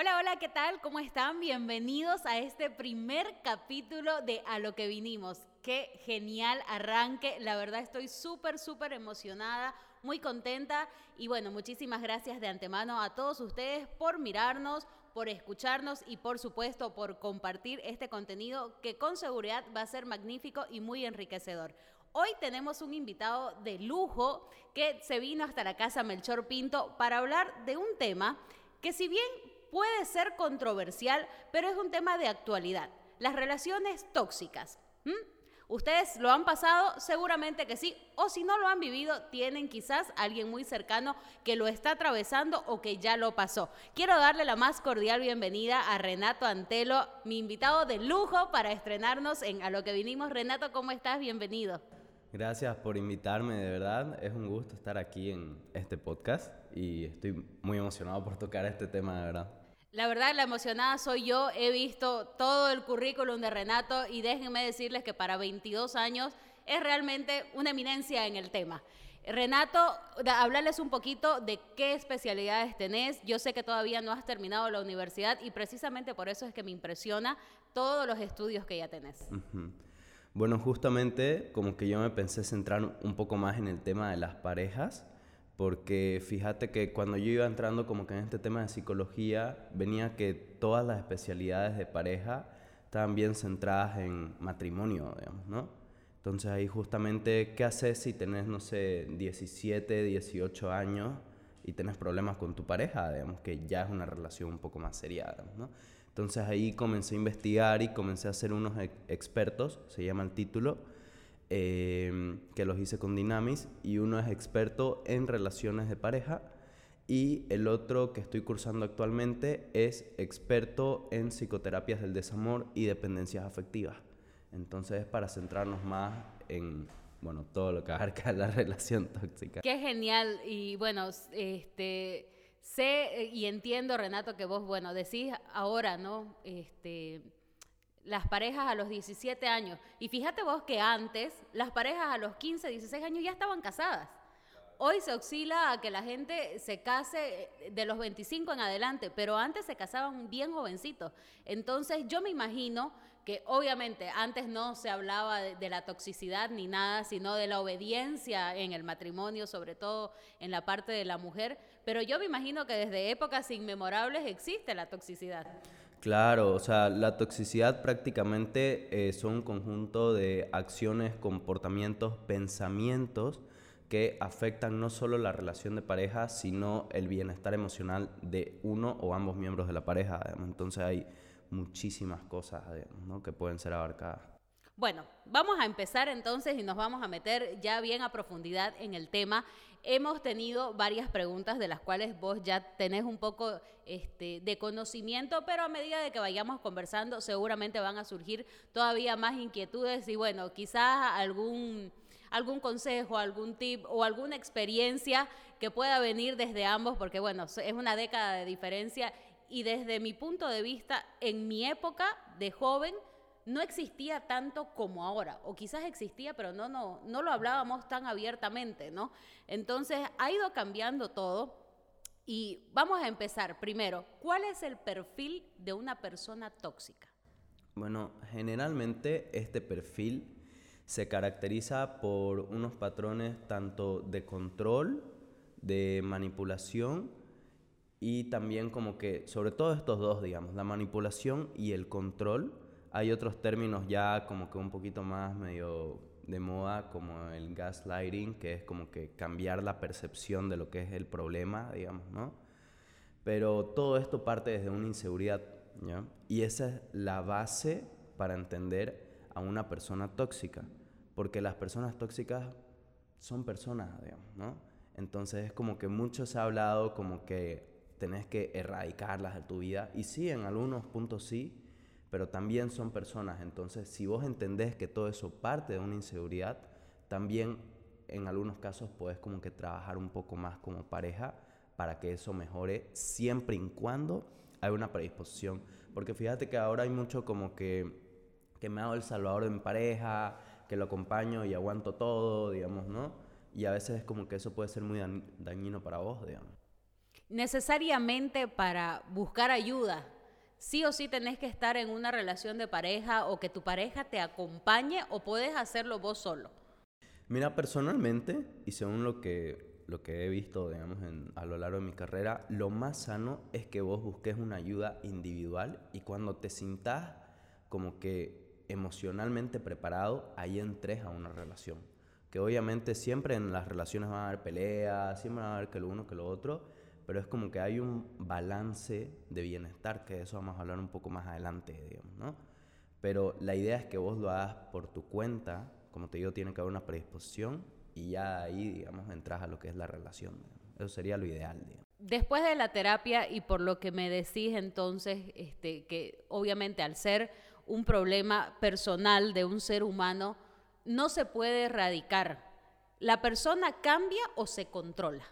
Hola, hola, ¿qué tal? ¿Cómo están? Bienvenidos a este primer capítulo de A lo que vinimos. Qué genial arranque. La verdad estoy súper, súper emocionada, muy contenta y bueno, muchísimas gracias de antemano a todos ustedes por mirarnos, por escucharnos y por supuesto por compartir este contenido que con seguridad va a ser magnífico y muy enriquecedor. Hoy tenemos un invitado de lujo que se vino hasta la casa Melchor Pinto para hablar de un tema que si bien puede ser controversial, pero es un tema de actualidad. Las relaciones tóxicas. ¿Ustedes lo han pasado? Seguramente que sí. O si no lo han vivido, tienen quizás alguien muy cercano que lo está atravesando o que ya lo pasó. Quiero darle la más cordial bienvenida a Renato Antelo, mi invitado de lujo para estrenarnos en A lo que vinimos. Renato, ¿cómo estás? Bienvenido. Gracias por invitarme, de verdad. Es un gusto estar aquí en este podcast y estoy muy emocionado por tocar este tema, de verdad. La verdad, la emocionada soy yo. He visto todo el currículum de Renato y déjenme decirles que para 22 años es realmente una eminencia en el tema. Renato, hablarles un poquito de qué especialidades tenés. Yo sé que todavía no has terminado la universidad y precisamente por eso es que me impresiona todos los estudios que ya tenés. Bueno, justamente como que yo me pensé centrar un poco más en el tema de las parejas porque fíjate que cuando yo iba entrando como que en este tema de psicología, venía que todas las especialidades de pareja estaban bien centradas en matrimonio, digamos, ¿no? Entonces ahí justamente, ¿qué haces si tenés, no sé, 17, 18 años y tenés problemas con tu pareja, digamos, que ya es una relación un poco más seriada, ¿no? Entonces ahí comencé a investigar y comencé a ser unos expertos, se llama el título, Em, que los hice con Dynamis, y uno es experto en relaciones de pareja, y el otro que estoy cursando actualmente es experto en psicoterapias del desamor y dependencias afectivas. Entonces, para centrarnos más en bueno, todo lo que abarca la relación tóxica. Qué genial. Y bueno, este sé y entiendo, Renato, que vos, bueno, decís ahora, ¿no? Este las parejas a los 17 años. Y fíjate vos que antes las parejas a los 15, 16 años ya estaban casadas. Hoy se oscila a que la gente se case de los 25 en adelante, pero antes se casaban bien jovencitos. Entonces yo me imagino que obviamente antes no se hablaba de, la toxicidad ni nada, sino de la obediencia en el matrimonio, sobre todo en la parte de la mujer, pero yo me imagino que desde épocas inmemorables existe la toxicidad. Claro, o sea, la toxicidad prácticamente eh, son un conjunto de acciones, comportamientos, pensamientos que afectan no solo la relación de pareja, sino el bienestar emocional de uno o ambos miembros de la pareja. Entonces hay muchísimas cosas que pueden ser abarcadas. Bueno, vamos a empezar entonces y nos vamos a meter ya bien a profundidad en el tema. Hemos tenido varias preguntas de las cuales vos ya tenés un poco este, de conocimiento, pero a medida de que vayamos conversando seguramente van a surgir todavía más inquietudes y bueno, quizás algún algún consejo, algún tip o alguna experiencia que pueda venir desde ambos, porque bueno, es una década de diferencia y desde mi punto de vista, en mi época de joven, no existía tanto como ahora, o quizás existía, pero no, no, no lo hablábamos tan abiertamente, ¿no? Entonces ha ido cambiando todo y vamos a empezar primero, ¿cuál es el perfil de una persona tóxica? Bueno, generalmente este perfil se caracteriza por unos patrones tanto de control, de manipulación y también como que, sobre todo estos dos, digamos, la manipulación y el control, hay otros términos ya como que un poquito más medio de moda, como el gaslighting, que es como que cambiar la percepción de lo que es el problema, digamos, ¿no? Pero todo esto parte desde una inseguridad, ¿ya? Y esa es la base para entender a una persona tóxica, porque las personas tóxicas son personas, digamos, ¿no? Entonces es como que mucho se ha hablado como que tenés que erradicarlas de tu vida, y sí, en algunos puntos sí, pero también son personas. Entonces, si vos entendés que todo eso parte de una inseguridad, también en algunos casos puedes como que trabajar un poco más como pareja para que eso mejore siempre y cuando hay una predisposición. Porque fíjate que ahora hay mucho como que, que me hago el salvador en pareja, que lo acompaño y aguanto todo, digamos, ¿no? Y a veces es como que eso puede ser muy dañino para vos, digamos. necesariamente para buscar ayuda, sí o sí tenés que estar en una relación de pareja o que tu pareja te acompañe o puedes hacerlo vos solo? Mira, personalmente, y según lo que, lo que he visto, digamos, a lo largo de mi carrera, lo más sano es que vos busques una ayuda individual y cuando te sintas como que emocionalmente preparado, ahí entres a una relación. Que obviamente siempre en las relaciones van a haber peleas, siempre van a haber que lo uno que lo otro, pero es como que hay un balance de bienestar, que de eso vamos a hablar un poco más adelante, digamos, ¿no? Pero la idea es que vos lo hagas por tu cuenta, como te digo, tiene que haber una predisposición y ya ahí, digamos, entras a lo que es la relación. Eso sería lo ideal. Después de la terapia y por lo que me decís entonces, este, que obviamente al ser un problema personal de un ser humano, no se puede erradicar. ¿La persona cambia o se controla?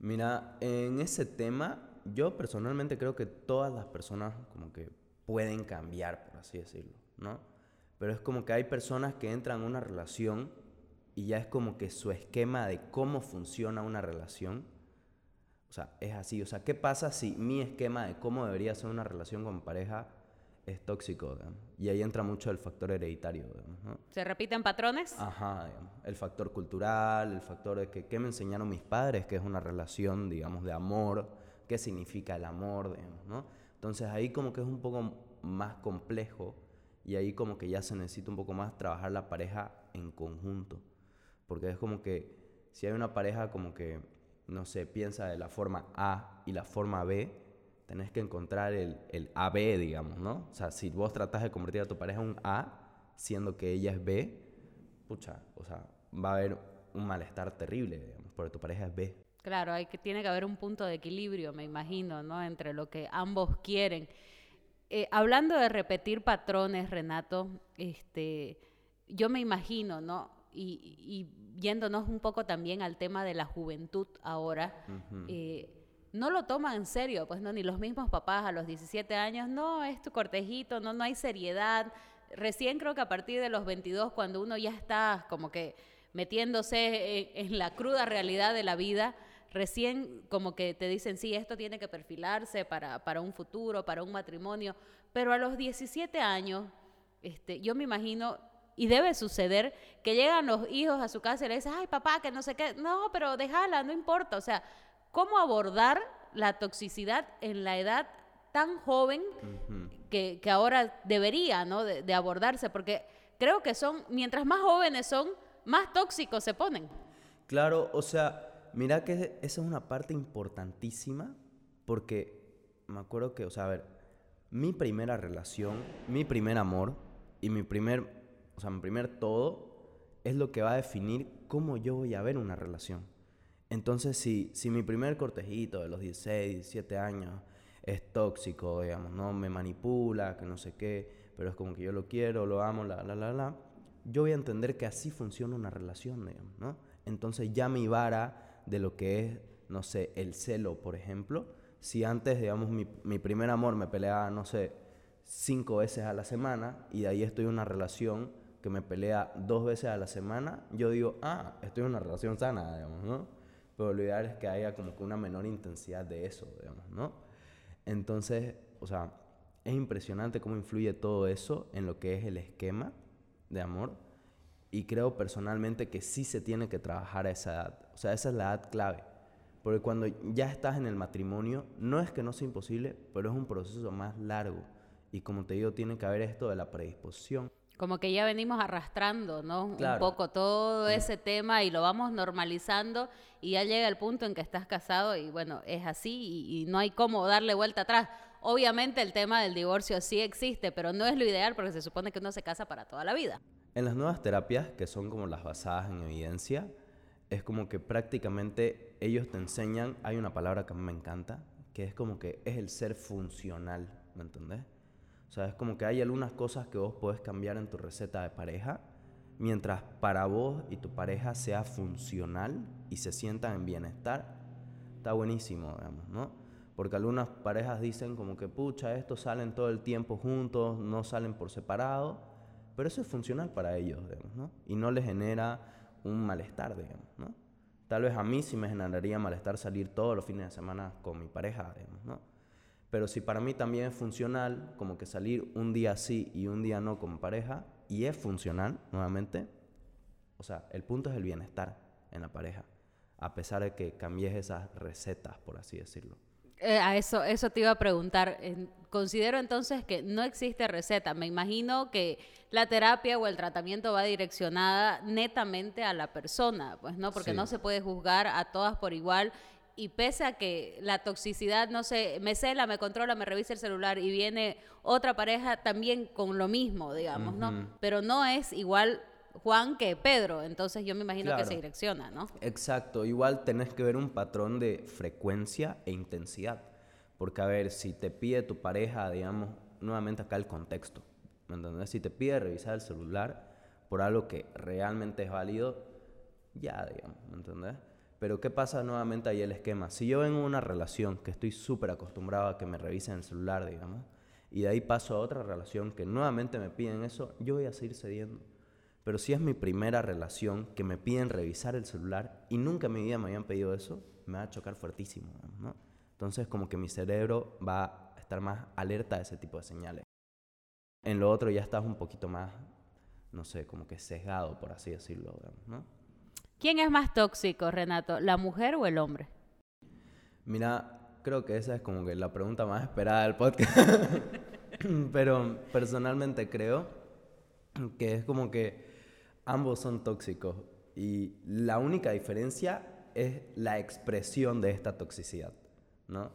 Mira, en ese tema, yo personalmente creo que todas las personas como que pueden cambiar, por así decirlo, ¿no? Pero es como que hay personas que entran en una relación y ya es como que su esquema de cómo funciona una relación, o sea, es así. O sea, ¿qué pasa si mi esquema de cómo debería ser una relación con pareja es tóxico, Y ahí entra mucho el factor hereditario, ¿Se repiten patrones? Ajá, El factor cultural, el factor de que, ¿qué me enseñaron mis padres? Que es una relación, digamos, de amor. ¿Qué significa el amor, ¿no? Entonces ahí como que es un poco más complejo y ahí como que ya se necesita un poco más trabajar la pareja en conjunto. Porque es como que si hay una pareja como que, no sé, piensa de la forma A y la forma B, tenés que encontrar el, el AB, digamos, ¿no? O sea, si vos tratás de convertir a tu pareja en un A, siendo que ella es B, pucha, o sea, va a haber un malestar terrible, digamos, porque tu pareja es B. Claro, hay que, tiene que haber un punto de equilibrio, me imagino, ¿no? Entre lo que ambos quieren. Eh, hablando de repetir patrones, Renato, este, yo me imagino, ¿no? Y, y, yéndonos un poco también al tema de la juventud ahora, no lo toman en serio, pues no, ni los mismos papás a los 17 años, no, es tu cortejito, no, no hay seriedad. Recién creo que a partir de los 22, cuando uno ya está como que metiéndose en, la cruda realidad de la vida, recién como que te dicen, sí, esto tiene que perfilarse para, para un futuro, para un matrimonio, pero a los 17 años, este, yo me imagino, y debe suceder, que llegan los hijos a su casa y le dicen, ay papá, que no sé qué, no, pero déjala, no importa, o sea, cómo abordar la toxicidad en la edad tan joven que, ahora debería ¿no? de, abordarse, porque creo que son, mientras más jóvenes son, más tóxicos se ponen. Claro, o sea, mira que esa es una parte importantísima, porque me acuerdo que, o sea, a ver, mi primera relación, mi primer amor y mi primer, o sea, mi primer todo es lo que va a definir cómo yo voy a ver una relación. Entonces, si, si mi primer cortejito de los 16, 17 años es tóxico, digamos, ¿no? Me manipula, que no sé qué, pero es como que yo lo quiero, lo amo, la, la, la, la, yo voy a entender que así funciona una relación, digamos, ¿no? Entonces ya mi vara de lo que es, no sé, el celo, por ejemplo, si antes, digamos, mi, mi primer amor me peleaba, no sé, cinco veces a la semana y de ahí estoy en una relación que me pelea dos veces a la semana, yo digo, ah, estoy en una relación sana, digamos, ¿no? Pero lo ideal es que haya como que una menor intensidad de eso, digamos, ¿no? Entonces, o sea, es impresionante cómo influye todo eso en lo que es el esquema de amor y creo personalmente que sí se tiene que trabajar a esa edad, o sea, esa es la edad clave. Porque cuando ya estás en el matrimonio, no es que no sea imposible, pero es un proceso más largo. Y como te digo, tiene que haber esto de la predisposición. Como que ya venimos arrastrando, ¿no? Un poco todo ese tema y lo vamos normalizando y ya llega el punto en que estás casado y bueno, es así y, no hay cómo darle vuelta atrás. Obviamente el tema del divorcio sí existe, pero no es lo ideal porque se supone que uno se casa para toda la vida. En las nuevas terapias, que son como las basadas en evidencia, es como que prácticamente ellos te enseñan, hay una palabra que a mí me encanta, que es como que es el ser funcional, ¿me entendés? O sea, es como que hay algunas cosas que vos podés cambiar en tu receta de pareja, mientras para vos y tu pareja sea funcional y se sientan en bienestar, está buenísimo, digamos, ¿no? Porque algunas parejas dicen como que, pucha, estos salen todo el tiempo juntos, no salen por separado, pero eso es funcional para ellos, digamos, ¿no? Y no les genera un malestar, digamos, ¿no? Tal vez a mí sí me generaría malestar salir todos los fines de semana con mi pareja, digamos, ¿no? Pero si para mí también es funcional, como que salir un día sí y un día no con pareja, y es funcional, nuevamente, o sea, el punto es el bienestar en la pareja, a pesar de que cambies esas recetas, por así decirlo. Eh, a eso, eso te iba a preguntar. considero entonces que no existe receta. Me imagino que la terapia o el tratamiento va direccionada netamente a la persona, pues no, porque no se puede juzgar a todas por igual. Y pese a que la toxicidad, no sé, me cela, me controla, me revisa el celular y viene otra pareja también con lo mismo, digamos, ¿no? Pero no es igual Juan que Pedro, entonces yo me imagino que se direcciona, ¿no? Exacto, igual tenés que ver un patrón de frecuencia e intensidad, porque a ver, si te pide tu pareja, digamos, nuevamente acá el contexto, ¿me entiendes? Si te pide revisar el celular por algo que realmente es válido, ya, digamos, ¿me entiendes? Pero ¿qué pasa nuevamente ahí el esquema? Si yo vengo en una relación que estoy súper acostumbrado a que me revisen el celular, digamos, y de ahí paso a otra relación que nuevamente me piden eso, yo voy a seguir cediendo. Pero si es mi primera relación que me piden revisar el celular y nunca en mi vida me habían pedido eso, me va a chocar fuertísimo, ¿no? Entonces como que mi cerebro va a estar más alerta a ese tipo de señales. En lo otro ya estás un poquito más, no sé, como que sesgado, por así decirlo, ¿no? ¿Quién es más tóxico, Renato, la mujer o el hombre? Mira, creo que esa es como que la pregunta más esperada del podcast. Pero personalmente creo que es como que ambos son tóxicos y la única diferencia es la expresión de esta toxicidad, ¿no?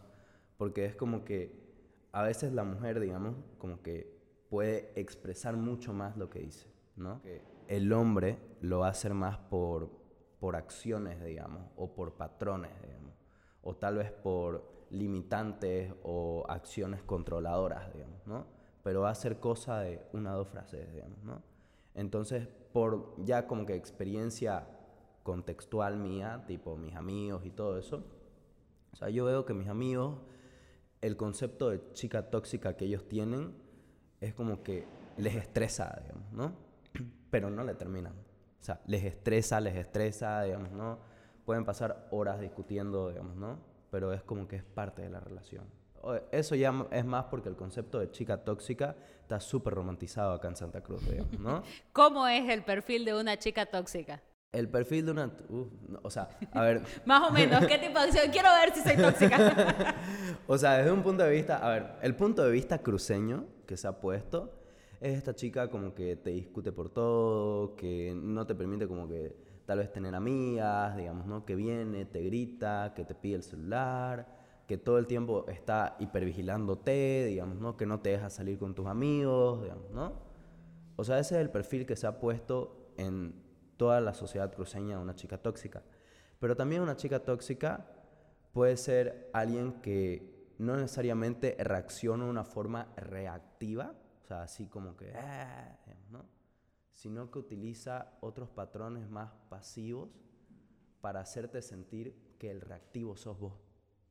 Porque es como que a veces la mujer, digamos, como que puede expresar mucho más lo que dice, ¿no? El hombre lo va a hacer más por, por acciones, digamos, o por patrones, digamos, o tal vez por limitantes o acciones controladoras, digamos, ¿no? Pero va a ser cosa de una o dos frases, digamos, ¿no? Entonces, por ya como que experiencia contextual mía, tipo mis amigos y todo eso, o sea, yo veo que mis amigos, el concepto de chica tóxica que ellos tienen es como que les estresa, digamos, ¿no? Pero no le terminan. O sea, les estresa, les estresa, digamos, ¿no? Pueden pasar horas discutiendo, digamos, ¿no? Pero es como que es parte de la relación. Eso ya es más porque el concepto de chica tóxica está súper romantizado acá en Santa Cruz, digamos, ¿no? ¿Cómo es el perfil de una chica tóxica? El perfil de una... o sea, a ver... Más o menos, ¿qué tipo de acción? Quiero ver si soy tóxica. o sea, desde un punto de vista... A ver, el punto de vista cruceño que se ha puesto es esta chica como que te discute por todo, que no te permite como que tal vez tener amigas, digamos, ¿no? Que viene, te grita, que te pide el celular que todo el tiempo está hipervigilándote, digamos, ¿no? Que no te deja salir con tus amigos, digamos, ¿no? O sea, ese es el perfil que se ha puesto en toda la sociedad cruceña de una chica tóxica. Pero también una chica tóxica puede ser alguien que no necesariamente reacciona de una forma reactiva, o sea, así como que, ah", ¿no? Sino que utiliza otros patrones más pasivos para hacerte sentir que el reactivo sos vos.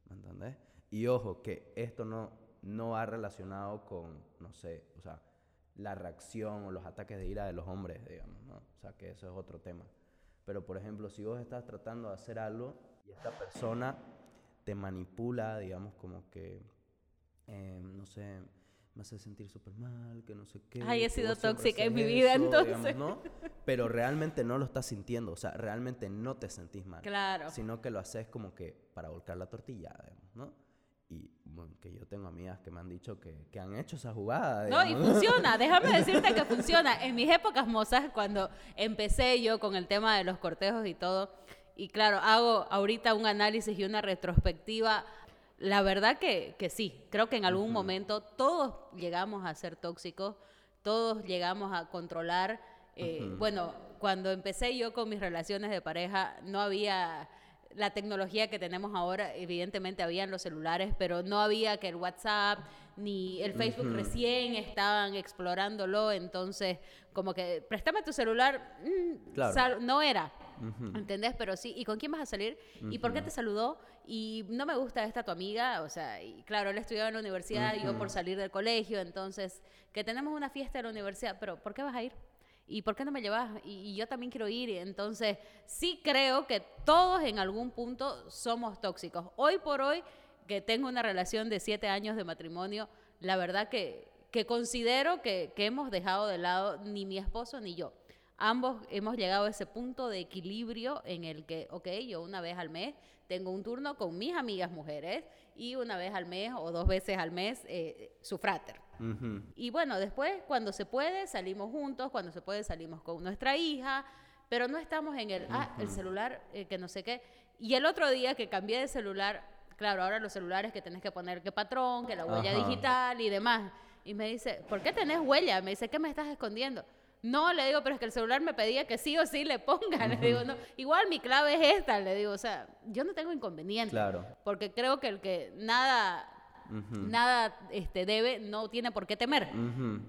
¿me entendés? Y ojo, que esto no, no va relacionado con, no sé, o sea, la reacción o los ataques de ira de los hombres, digamos, ¿no? O sea, que eso es otro tema. Pero, por ejemplo, si vos estás tratando de hacer algo y esta persona te manipula, digamos, como que, eh, no sé, me hace sentir súper mal, que no sé qué. Ay, he sido tóxica en mi vida, entonces. ¿no? Pero realmente no lo estás sintiendo, o sea, realmente no te sentís mal. Claro. Sino que lo haces como que para volcar la tortilla, digamos, ¿no? Y bueno, que yo tengo amigas que me han dicho que, que han hecho esa jugada. No, y funciona, déjame decirte que funciona. En mis épocas mozas, cuando empecé yo con el tema de los cortejos y todo, y claro, hago ahorita un análisis y una retrospectiva la verdad que, que sí, creo que en algún momento todos llegamos a ser tóxicos, todos llegamos a controlar. Eh, bueno, cuando empecé yo con mis relaciones de pareja, no había la tecnología que tenemos ahora, evidentemente habían los celulares, pero no había que el WhatsApp ni el Facebook recién estaban explorándolo, entonces como que préstame tu celular, mm, no era. ¿Entendés? Pero sí, ¿y con quién vas a salir? ¿Y por qué te saludó? Y no me gusta esta tu amiga, o sea, y claro, él estudiaba en la universidad, yo por salir del colegio, entonces, que tenemos una fiesta en la universidad, pero ¿por qué vas a ir? ¿Y por qué no me llevas? Y, yo también quiero ir. Entonces, sí creo que todos en algún punto somos tóxicos. Hoy por hoy, que tengo una relación de siete años de matrimonio, la verdad que, que considero que, que hemos dejado de lado ni mi esposo ni yo. Ambos hemos llegado a ese punto de equilibrio en el que, ok, yo una vez al mes tengo un turno con mis amigas mujeres y una vez al mes o dos veces al mes eh, su frater. Ujú. Y bueno, después cuando se puede salimos juntos, cuando se puede salimos con nuestra hija, pero no estamos en el, ah, el celular, eh, que no sé qué. Y el otro día que cambié de celular, claro, ahora los celulares que tenés que poner que patrón, que la huella Ajá. digital y demás. Y me dice, ¿por qué tenés huella? Me dice, ¿qué me estás escondiendo? No, le digo, pero es que el celular me pedía que sí o sí le ponga. Le digo, no, igual mi clave es esta, le digo, o sea, yo no tengo inconveniente. Claro. Porque creo que el que nada, nada este, debe, no tiene por qué temer.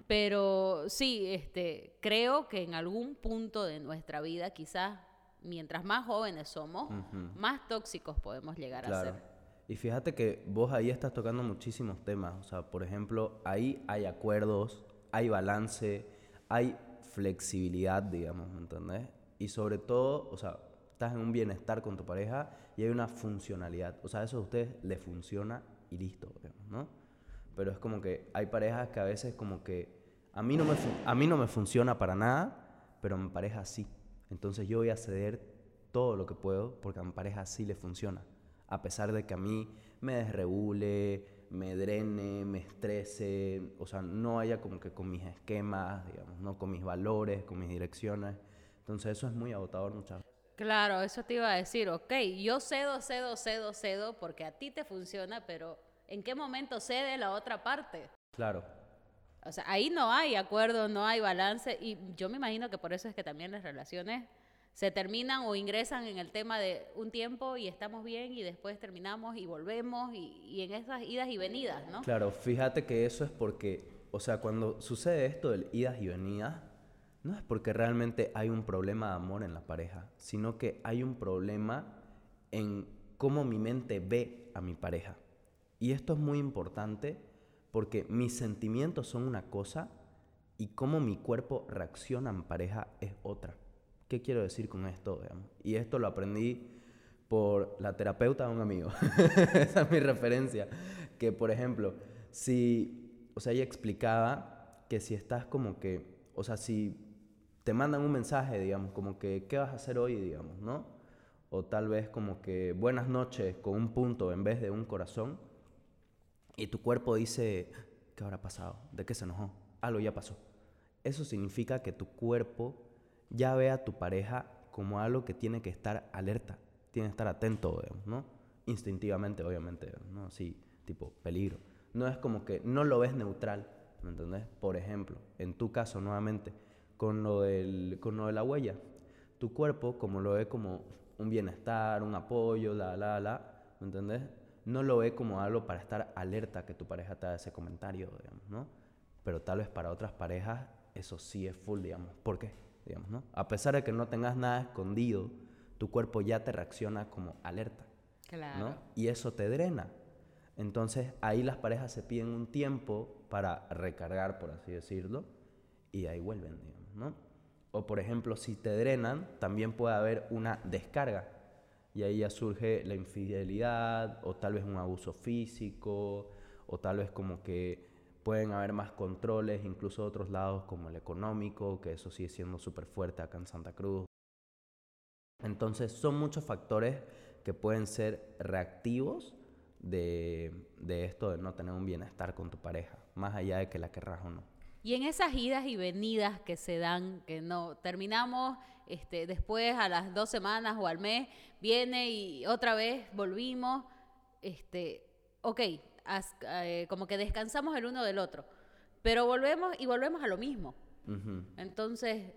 Pero sí, este, creo que en algún punto de nuestra vida, quizás mientras más jóvenes somos, más tóxicos podemos llegar a Claro. ser. Y fíjate que vos ahí estás tocando muchísimos temas. O sea, por ejemplo, ahí hay acuerdos, hay balance, hay flexibilidad, digamos, ¿me entendés? Y sobre todo, o sea, estás en un bienestar con tu pareja y hay una funcionalidad. O sea, eso a ustedes le funciona y listo, ¿no? Pero es como que hay parejas que a veces como que a mí no me, a mí no me funciona para nada, pero a mi pareja sí. Entonces yo voy a ceder todo lo que puedo porque a mi pareja sí le funciona. A pesar de que a mí me desregule, me drene, me estrese, o sea, no haya como que con mis esquemas, digamos, no con mis valores, con mis direcciones. Entonces eso es muy agotador muchas veces. Claro, eso te iba a decir, ok, yo cedo, cedo, cedo, cedo, porque a ti te funciona, pero ¿en qué momento cede la otra parte? Claro, O sea, ahí no hay acuerdo, no hay balance y yo me imagino que por eso es que también las relaciones se terminan o ingresan en el tema de un tiempo y estamos bien y después terminamos y volvemos y, en esas idas y venidas, ¿no? Claro, fíjate que eso es porque, o sea, cuando sucede esto del idas y venidas, no es porque realmente hay un problema de amor en la pareja, sino que hay un problema en cómo mi mente ve a mi pareja. Y esto es muy importante porque mis sentimientos son una cosa y cómo mi cuerpo reacciona en pareja es otra. ¿Qué quiero decir con esto? digamos? Y esto lo aprendí por la terapeuta de un amigo. Esa es mi referencia. Que, por ejemplo, si, o sea, ella explicaba que si estás como que, o sea, si te mandan un mensaje, digamos, como que, ¿qué vas a hacer hoy, digamos, no? O tal vez como que, buenas noches, con un punto en vez de un corazón, y tu cuerpo dice, ¿qué habrá pasado? ¿De qué se enojó? Algo ya pasó. Eso significa que tu cuerpo ya ve a tu pareja como algo que tiene que estar alerta, tiene que estar atento, ¿no? Instintivamente, obviamente, ¿no? Así, tipo, peligro. No es como que no lo ves neutral, ¿me entendés? Por ejemplo, en tu caso, nuevamente, con lo, del, con lo de la huella, tu cuerpo, como lo ve como un bienestar, un apoyo, la, la, la, ¿me entendés? No lo ve como algo para estar alerta que tu pareja te haga ese comentario, ¿no? Pero tal vez para otras parejas eso sí es full. ¿Por qué? Digamos, ¿no? A pesar de que no tengas nada escondido, tu cuerpo ya te reacciona como alerta, Claro. ¿no? Y eso te drena. Entonces ahí las parejas se piden un tiempo para recargar, por así decirlo, y ahí vuelven, digamos, ¿no? O por ejemplo, si te drenan, también puede haber una descarga. Y ahí ya surge la infidelidad, o tal vez un abuso físico, o tal vez como que pueden haber más controles, incluso de otros lados como el económico, que eso sigue siendo súper fuerte acá en Santa Cruz. Entonces son muchos factores que pueden ser reactivos de, de esto de no tener un bienestar con tu pareja, más allá de que la querrás o no. Y en esas idas y venidas que se dan, que no terminamos este, después a las dos semanas o al mes, viene y otra vez volvimos, este, ok, as- eh, como que descansamos el uno del otro, pero volvemos y volvemos a lo mismo. Entonces,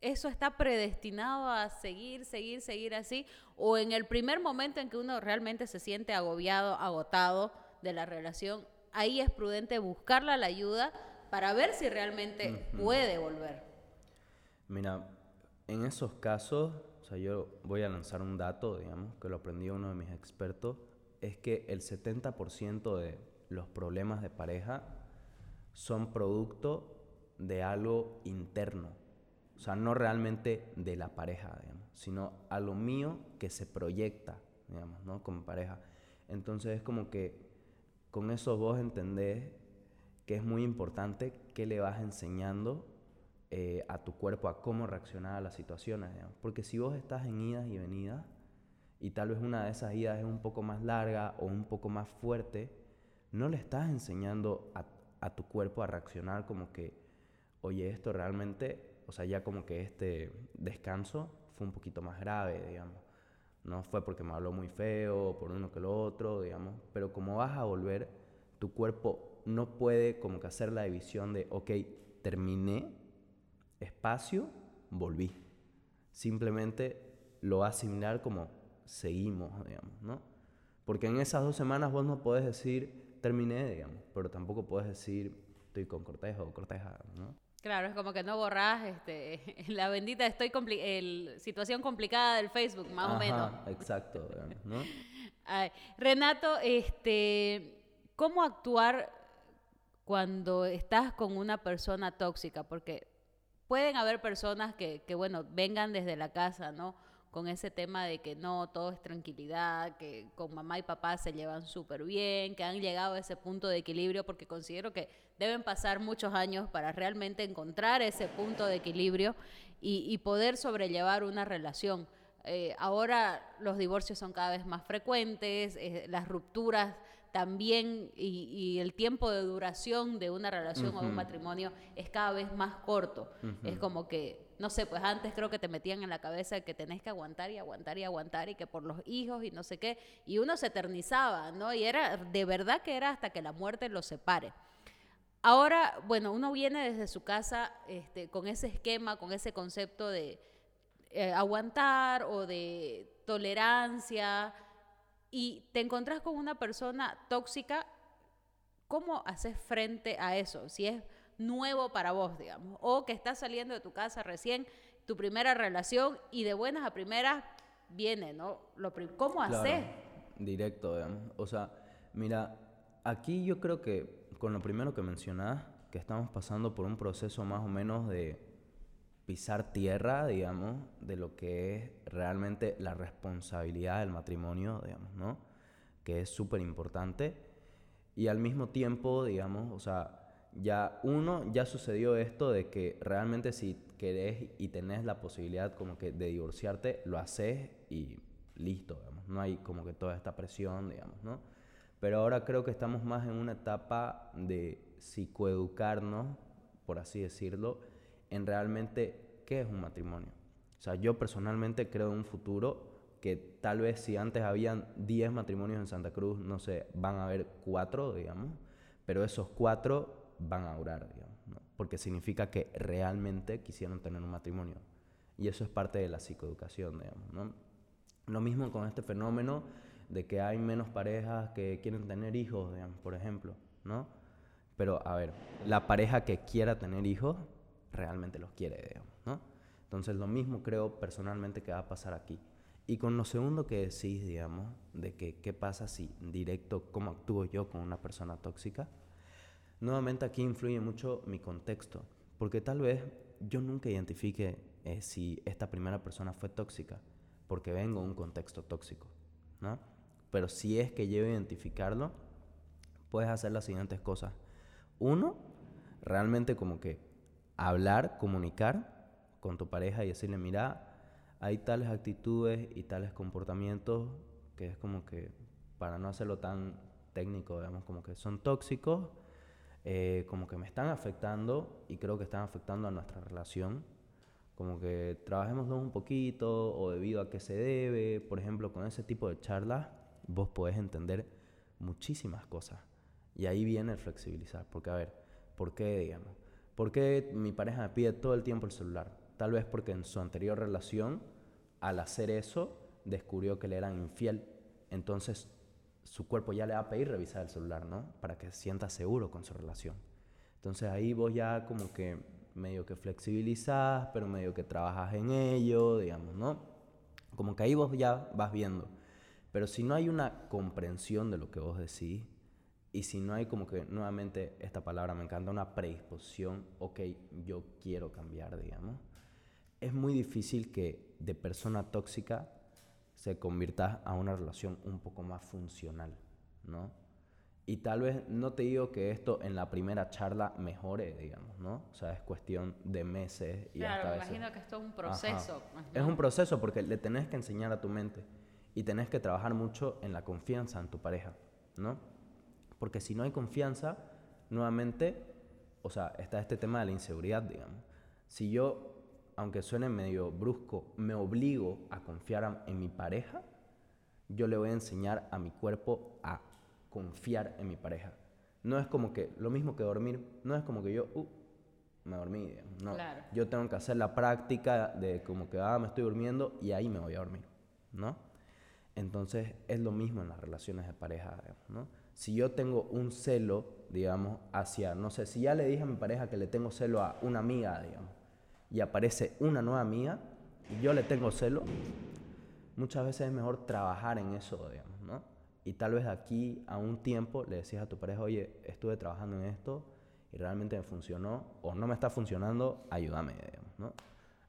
¿eso está predestinado a seguir, seguir, seguir así? ¿O en el primer momento en que uno realmente se siente agobiado, agotado de la relación, ahí es prudente buscarla la ayuda para ver si realmente puede volver? Mira, en esos casos, o sea, yo voy a lanzar un dato, digamos, que lo aprendí uno de mis expertos, es que el 70% de los problemas de pareja son producto de algo interno. O sea, no realmente de la pareja, digamos, sino a lo mío que se proyecta, digamos, ¿no? Como pareja. Entonces es como que con eso vos entendés que es muy importante que le vas enseñando eh, a tu cuerpo a cómo reaccionar a las situaciones, digamos. Porque si vos estás en idas y venidas, y tal vez una de esas idas es un poco más larga o un poco más fuerte, no le estás enseñando a, a tu cuerpo a reaccionar como que, oye, esto realmente o sea, ya como que este descanso fue un poquito más grave, digamos. No fue porque me habló muy feo, por uno que lo otro, digamos. Pero como vas a volver, tu cuerpo no puede como que hacer la división de, ok, terminé, espacio, volví. Simplemente lo va a asimilar como seguimos, digamos, ¿no? Porque en esas dos semanas vos no podés decir terminé, digamos, pero tampoco puedes decir estoy con cortejo o corteja, ¿no? Claro, es como que no borras este, la bendita estoy el, situación complicada del Facebook, más o menos. Exacto. ¿no? Renato, este, ¿cómo actuar cuando estás con una persona tóxica? Porque pueden haber personas que, que, bueno, vengan desde la casa, ¿no? Con ese tema de que no, todo es tranquilidad, que con mamá y papá se llevan súper bien, que han llegado a ese punto de equilibrio, porque considero que deben pasar muchos años para realmente encontrar ese punto de equilibrio y, poder sobrellevar una relación. Eh, ahora los divorcios son cada vez más frecuentes, eh, las rupturas también y, el tiempo de duración de una relación o un matrimonio es cada vez más corto. Es como que no sé, pues antes creo que te metían en la cabeza que tenés que aguantar y aguantar y aguantar y que por los hijos y no sé qué, y uno se eternizaba, ¿no? Y era, de verdad que era hasta que la muerte los separe. Ahora, bueno, uno viene desde su casa este, con ese esquema, con ese concepto de eh, aguantar o de tolerancia y te encontrás con una persona tóxica, ¿cómo haces frente a eso? Si es nuevo para vos, digamos, o que estás saliendo de tu casa recién, tu primera relación y de buenas a primeras viene, ¿no? Lo ¿Cómo hacer? Directo, digamos. O sea, mira, aquí yo creo que con lo primero que mencionás, que estamos pasando por un proceso más o menos de pisar tierra, digamos, de lo que es realmente la responsabilidad del matrimonio, digamos, ¿no? Que es súper importante. Y al mismo tiempo, digamos, o sea, ya uno, ya sucedió esto de que realmente si querés y tenés la posibilidad como que de divorciarte, lo haces y listo, digamos. No hay como que toda esta presión, digamos, ¿no? Pero ahora creo que estamos más en una etapa de psicoeducarnos, por así decirlo, en realmente qué es un matrimonio. O sea, yo personalmente creo en un futuro que tal vez si antes habían 10 matrimonios en Santa Cruz, no sé, van a haber 4, digamos, pero esos 4 van a durar, digamos, porque significa que realmente quisieron tener un matrimonio. Y eso es parte de la psicoeducación, digamos. ¿no? Lo mismo con este fenómeno de que hay menos parejas que quieren tener hijos, digamos, por ejemplo, ¿no? Pero, a ver, la pareja que quiera tener hijos realmente los quiere, digamos, ¿no? Entonces, lo mismo creo personalmente que va a pasar aquí. Y con lo segundo que decís, digamos, de que qué pasa si directo, cómo actúo yo con una persona tóxica, Nuevamente aquí influye mucho mi contexto, porque tal vez yo nunca identifique eh, si esta primera persona fue tóxica, porque vengo de un contexto tóxico, ¿no? Pero si es que llego a identificarlo, puedes hacer las siguientes cosas. Uno, realmente como que hablar, comunicar con tu pareja y decirle, mira, hay tales actitudes y tales comportamientos que es como que, para no hacerlo tan técnico, digamos, como que son tóxicos eh, como que me están afectando y creo que están afectando a nuestra relación. Como que trabajemos un poquito o debido a qué se debe. Por ejemplo, con ese tipo de charlas vos podés entender muchísimas cosas. Y ahí viene el flexibilizar. Porque, a ver, ¿por qué, digamos? ¿Por qué mi pareja me pide todo el tiempo el celular? Tal vez porque en su anterior relación, al hacer eso, descubrió que le eran infiel. Entonces su cuerpo ya le va a pedir revisar el celular, ¿no? Para que se sienta seguro con su relación. Entonces ahí vos ya como que medio que flexibilizás, pero medio que trabajas en ello, digamos, ¿no? Como que ahí vos ya vas viendo. Pero si no hay una comprensión de lo que vos decís, y si no hay como que, nuevamente, esta palabra me encanta, una predisposición, ok, yo quiero cambiar, digamos. es muy difícil que de persona tóxica se convierta a una relación un poco más funcional, ¿no? Y tal vez no te digo que esto en la primera charla mejore, digamos, ¿no? O sea, es cuestión de meses y claro, hasta me veces- imagino que esto es un proceso. Es un proceso porque le tenés que enseñar a tu mente y tenés que trabajar mucho en la confianza en tu pareja, ¿no? Porque si no hay confianza, nuevamente, o sea, está este tema de la inseguridad, digamos. Si yo, aunque suene medio brusco, me obligo a confiar a- en mi pareja, yo le voy a enseñar a mi cuerpo a confiar en mi pareja. No es como que, lo mismo que dormir, no es como que yo, uh, me dormí, no. Claro. Yo tengo que hacer la práctica de como que, ah, me estoy durmiendo y ahí me voy a dormir, ¿no? Entonces es lo mismo en las relaciones de pareja, digamos, ¿no? Si yo tengo un celo, digamos, hacia, no sé, si ya le dije a mi pareja que le tengo celo a una amiga, digamos, y aparece una nueva amiga y yo le tengo celo, muchas veces es mejor trabajar en eso, digamos, ¿no? Y tal vez aquí a un tiempo le decís a tu pareja, oye, estuve trabajando en esto y realmente me funcionó, o no me está funcionando, ayúdame, digamos, ¿no?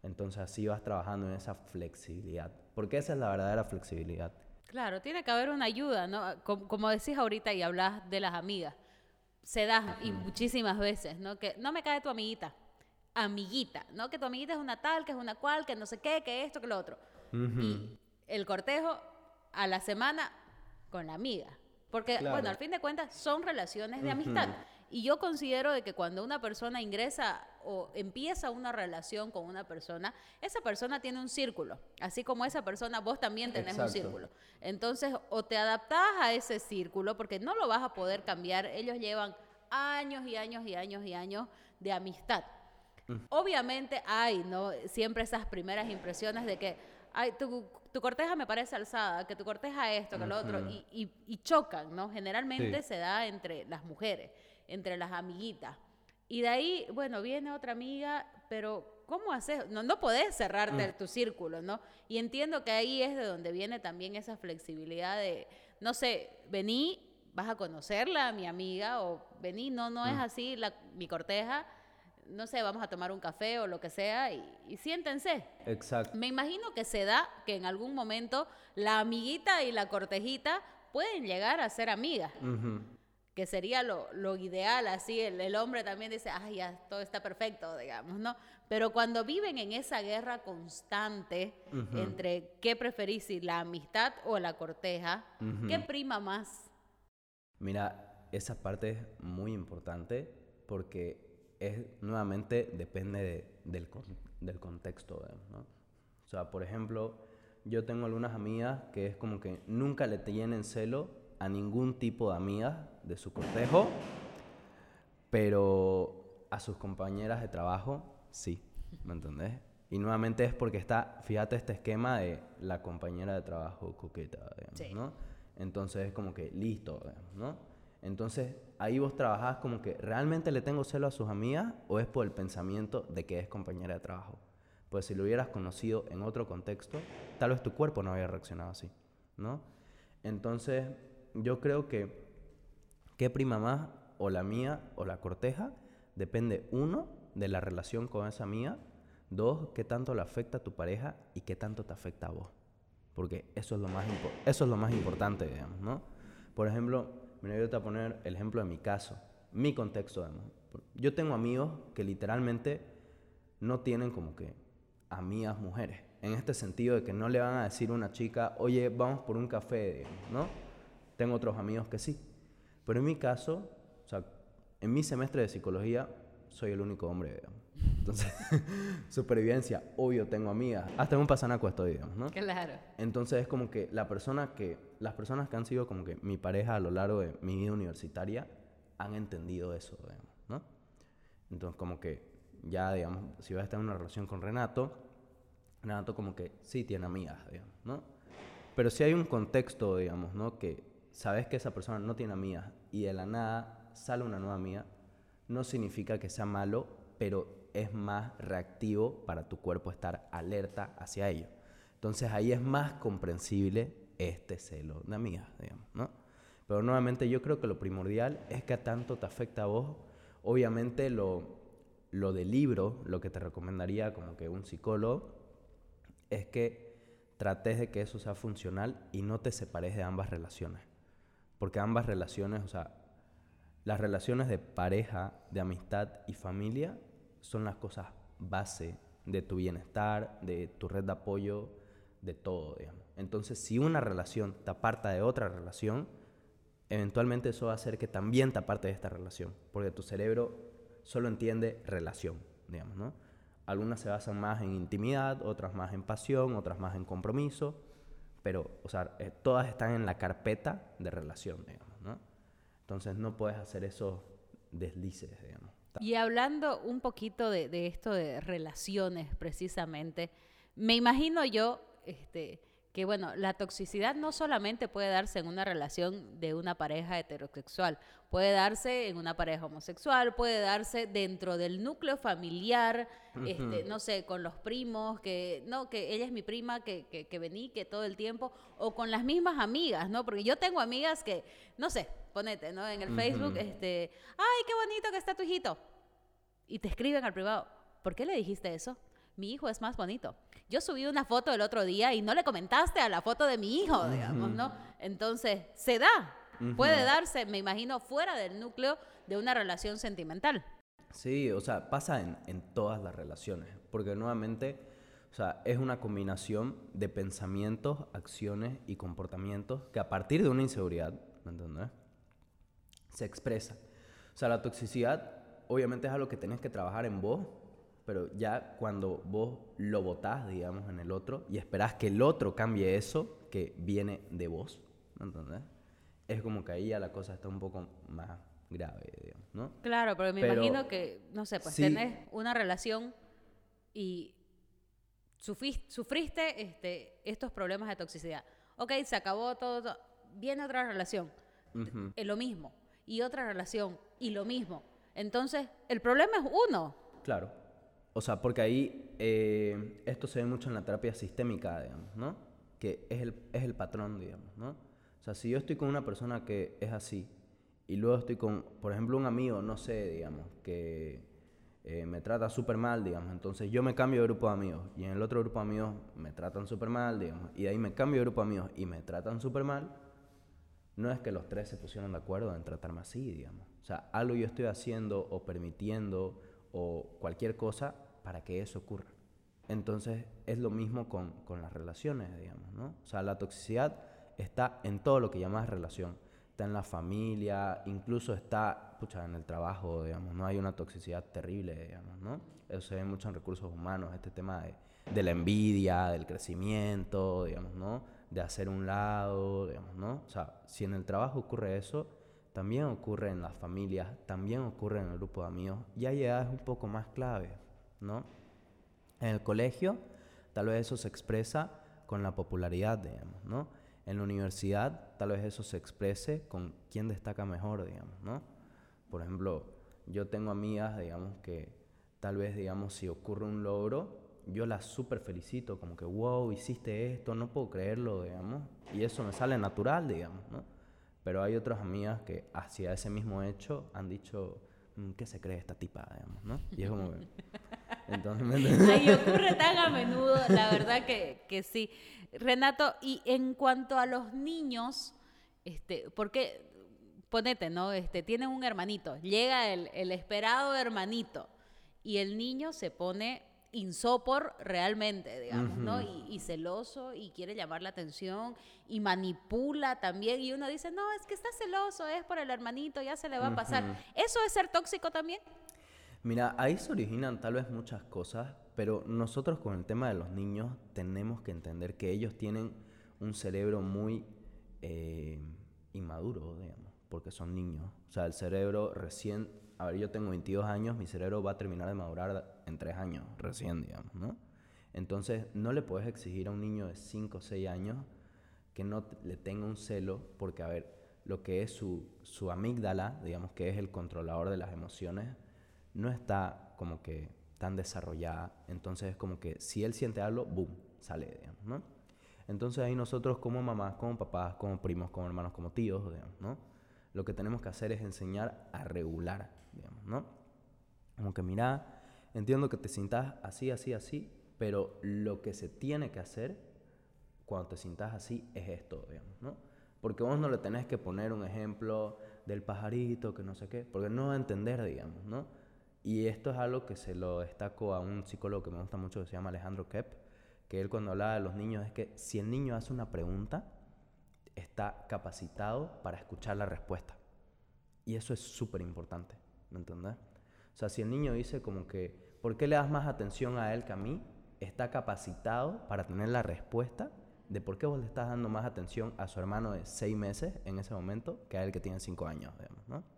Entonces así vas trabajando en esa flexibilidad, porque esa es la verdadera flexibilidad. Claro, tiene que haber una ayuda, ¿no? Com- Como, decís ahorita y hablas de las amigas, se da y muchísimas veces, ¿no? Que no me cae tu amiguita, amiguita, ¿no? Que tu amiguita es una tal, que es una cual, que no sé qué, que esto, que lo otro. Y el cortejo a la semana con la amiga. Porque, Claro. bueno, al fin de cuentas son relaciones de amistad. Y yo considero de que cuando una persona ingresa o empieza una relación con una persona, esa persona tiene un círculo. Así como esa persona, vos también tenés un círculo. Entonces, o te adaptás a ese círculo, porque no lo vas a poder cambiar. Ellos llevan años y años y años y años de amistad. Obviamente hay, ¿no? Siempre esas primeras impresiones de que, ay, tu, tu corteja me parece alzada, que tu corteja esto, que lo otro, y, y- y chocan, ¿no? Generalmente Sí. se da entre las mujeres, entre las amiguitas. Y de ahí, bueno, viene otra amiga, pero ¿cómo haces? No, no podés cerrarte tu círculo, ¿no? Y entiendo que ahí es de donde viene también esa flexibilidad de, no sé, vení, vas a conocerla, mi amiga, o vení, no, no es así la, mi corteja, no sé, vamos a tomar un café o lo que sea, y, y siéntense. Exacto. Me imagino que se da que en algún momento la amiguita y la cortejita pueden llegar a ser amigas que sería lo, lo ideal, así el, el hombre también dice, ay, ya todo está perfecto, digamos, ¿no? Pero cuando viven en esa guerra constante entre qué preferís, si la amistad o la corteja, ¿qué prima más? Mira, esa parte es muy importante porque es nuevamente depende de- del, con- del contexto, ¿no? O sea, por ejemplo, yo tengo algunas amigas que es como que nunca le tienen celo a ningún tipo de amigas de su cortejo, pero a sus compañeras de trabajo sí, ¿me entendés? Y nuevamente es porque está, fíjate este esquema de la compañera de trabajo coqueta, digamos, Sí. ¿no? Entonces es como que listo, digamos, ¿no? Entonces ahí vos trabajás como que realmente le tengo celo a sus amigas o es por el pensamiento de que es compañera de trabajo. Pues si lo hubieras conocido en otro contexto, tal vez tu cuerpo no había reaccionado así, ¿no? Entonces yo creo que qué prima más, o la mía o la corteja, depende uno de la relación con esa amiga, dos, qué tanto le afecta a tu pareja y qué tanto te afecta a vos. Porque eso es lo más, eso es lo más importante, digamos, ¿no? Por ejemplo, te voy a poner el ejemplo de mi caso, mi contexto, digamos. Yo tengo amigos que literalmente no tienen como que amigas mujeres. En este sentido de que no le van a decir a una chica, oye, vamos por un café, ¿no? Tengo otros amigos que sí. Pero en mi caso, o sea, en mi semestre de psicología, soy el único hombre, digamos. Entonces, supervivencia, obvio tengo amigas. Hasta en un pasanaco estoy, digamos, ¿no? Claro. Entonces es como que la persona que, las personas que han sido como que mi pareja a lo largo de mi vida universitaria han entendido eso, digamos, ¿no? Entonces como que ya, digamos, si vas a estar en una relación con Renato, Renato como que sí tiene amigas, digamos, ¿no? Pero si hay un contexto, digamos, ¿no? Que sabes que esa persona no tiene amigas y de la nada sale una nueva amiga, no significa que sea malo, pero es más reactivo para tu cuerpo estar alerta hacia ello. Entonces ahí es más comprensible este celo de amigas, digamos, ¿no? Pero nuevamente yo creo que lo primordial es que tanto te afecta a vos. Obviamente lo, lo del libro, lo que te recomendaría como que un psicólogo, es que trates de que eso sea funcional y no te separes de ambas relaciones. Porque ambas relaciones, o sea, las relaciones de pareja, de amistad y familia son las cosas base de tu bienestar, de tu red de apoyo, de todo, digamos. Entonces, si una relación te aparta de otra relación, eventualmente eso va a hacer que también te aparte de esta relación, porque tu cerebro solo entiende relación, digamos, ¿no? Algunas se basan más en intimidad, otras más en pasión, otras más en compromiso, pero, o sea, eh, todas están en la carpeta de relación, digamos, ¿no? Entonces no puedes hacer esos deslices, digamos. Y hablando un poquito de, de esto de relaciones, precisamente, me imagino yo, este, que bueno, la toxicidad no solamente puede darse en una relación de una pareja heterosexual, puede darse en una pareja homosexual, puede darse dentro del núcleo familiar, este, no sé, con los primos, que no, que ella es mi prima, que, que, que vení, que todo el tiempo, o con las mismas amigas, ¿no? Porque yo tengo amigas que, no sé, ponete, ¿no? En el Facebook, este, ay, qué bonito que está tu hijito. Y te escriben al privado, ¿por qué le dijiste eso? Mi hijo es más bonito yo subí una foto el otro día y no le comentaste a la foto de mi hijo, digamos, ¿no? Entonces, se da, puede darse, me imagino, fuera del núcleo de una relación sentimental. Sí, o sea, pasa en, en todas las relaciones, porque nuevamente, o sea, es una combinación de pensamientos, acciones y comportamientos que a partir de una inseguridad, ¿me entiendes? Se expresa. O sea, la toxicidad obviamente es algo que tienes que trabajar en vos pero ya cuando vos lo votás, digamos, en el otro y esperás que el otro cambie eso que viene de vos, ¿entendés? Es como que ahí ya la cosa está un poco más grave, digamos, ¿no? Claro, pero me imagino que, no sé, pues tenés una relación y sufriste, este, estos problemas de toxicidad. Ok, se acabó todo, viene otra relación, es lo mismo, y otra relación, y lo mismo. Entonces, el problema es uno. Claro. O sea, porque ahí eh, esto se ve mucho en la terapia sistémica, digamos, ¿no? Que es el, es el patrón, digamos, ¿no? O sea, si yo estoy con una persona que es así y luego estoy con, por ejemplo, un amigo, no sé, digamos, que eh, me trata súper mal, digamos, entonces yo me cambio de grupo de amigos y en el otro grupo de amigos me tratan súper mal, digamos, y de ahí me cambio de grupo de amigos y me tratan súper mal, no es que los tres se pusieron de acuerdo en tratarme así, digamos. O sea, algo yo estoy haciendo o permitiendo o cualquier cosa para que eso ocurra. Entonces es lo mismo con, con, las relaciones, digamos, ¿no? O sea, la toxicidad está en todo lo que llamas relación. Está en la familia, incluso está, pucha, en el trabajo, digamos, ¿no? Hay una toxicidad terrible, digamos, ¿no? Eso se ve mucho en recursos humanos, este tema de, de la envidia, del crecimiento, digamos, ¿no? De hacer un lado, digamos, ¿no? O sea, si en el trabajo ocurre eso, también ocurre en las familias, también ocurre en el grupo de amigos, y hay edades un poco más clave, ¿no? En el colegio, tal vez eso se expresa con la popularidad, digamos, ¿no? En la universidad, tal vez eso se exprese con quién destaca mejor, digamos, ¿no? Por ejemplo, yo tengo amigas, digamos, que tal vez, digamos, si ocurre un logro, yo las súper felicito, como que, wow, hiciste esto, no puedo creerlo, digamos, y eso me sale natural, digamos, ¿no? Pero hay otras amigas que hacia ese mismo hecho han dicho, mm, ¿qué se cree esta tipa, digamos, ¿no? Y es como entonces, ocurre tan a menudo, la verdad que, que, sí. Renato, y en cuanto a los niños, este, porque, ponete, ¿no? Este, tienen un hermanito, llega el, el esperado hermanito y el niño se pone insopor realmente, digamos, ¿no? Y, celoso y quiere llamar la atención y manipula también y uno dice, no, es que está celoso, es por el hermanito, ya se le va a pasar. ¿Eso es ser tóxico también? Mira, ahí se originan tal vez muchas cosas, pero nosotros con el tema de los niños tenemos que entender que ellos tienen un cerebro muy eh, inmaduro, digamos, porque son niños. O sea, el cerebro recién, a ver, yo tengo 22 años, mi cerebro va a terminar de madurar en 3 años, recién, digamos, ¿no? Entonces, no le puedes exigir a un niño de 5 o 6 años que no le tenga un celo, porque, a ver, lo que es su, su amígdala, digamos, que es el controlador de las emociones, no está como que tan desarrollada. Entonces es como que si él siente algo, boom, sale, digamos, ¿no? Entonces ahí nosotros como mamás, como papás, como primos, como hermanos, como tíos, digamos, ¿no? Lo que tenemos que hacer es enseñar a regular, digamos, ¿no? Como que mira, entiendo que te sientas así, así, así, pero lo que se tiene que hacer cuando te sientas así es esto, digamos, ¿no? Porque vos no le tenés que poner un ejemplo del pajarito, que no sé qué, porque no va a entender, digamos, ¿no? Y esto es algo que se lo destaco a un psicólogo que me gusta mucho, que se llama Alejandro Kepp, que él cuando hablaba de los niños es que si el niño hace una pregunta, está capacitado para escuchar la respuesta. Y eso es súper importante, ¿me entendés? O sea, si el niño dice como que, ¿por qué le das más atención a él que a mí? Está capacitado para tener la respuesta de por qué vos le estás dando más atención a su hermano de seis meses en ese momento que a él que tiene cinco años, digamos, ¿no?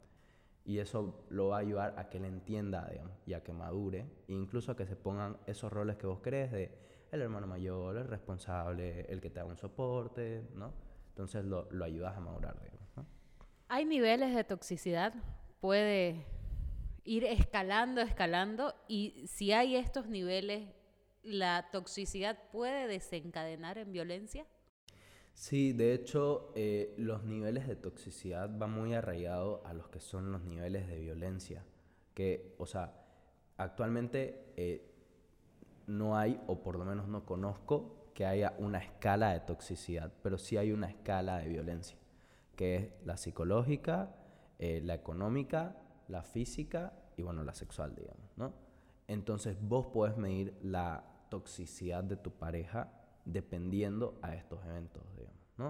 Y eso lo va a ayudar a que él entienda, digamos, y a que madure, e incluso a que se pongan esos roles que vos crees de el hermano mayor, el responsable, el que te da un soporte, ¿no? Entonces lo, lo ayudas a madurar, digamos, ¿no? ¿Hay niveles de toxicidad? ¿Puede ir escalando, escalando? Y si hay estos niveles, ¿la toxicidad puede desencadenar en violencia? Sí, de hecho, eh, los niveles de toxicidad van muy arraigados a los que son los niveles de violencia. Que, o sea, actualmente eh, no hay, o por lo menos no conozco, que haya una escala de toxicidad, pero sí hay una escala de violencia, que es la psicológica, eh, la económica, la física y, bueno, la sexual, digamos, ¿no? Entonces, vos podés medir la toxicidad de tu pareja dependiendo a estos eventos, digamos, ¿no?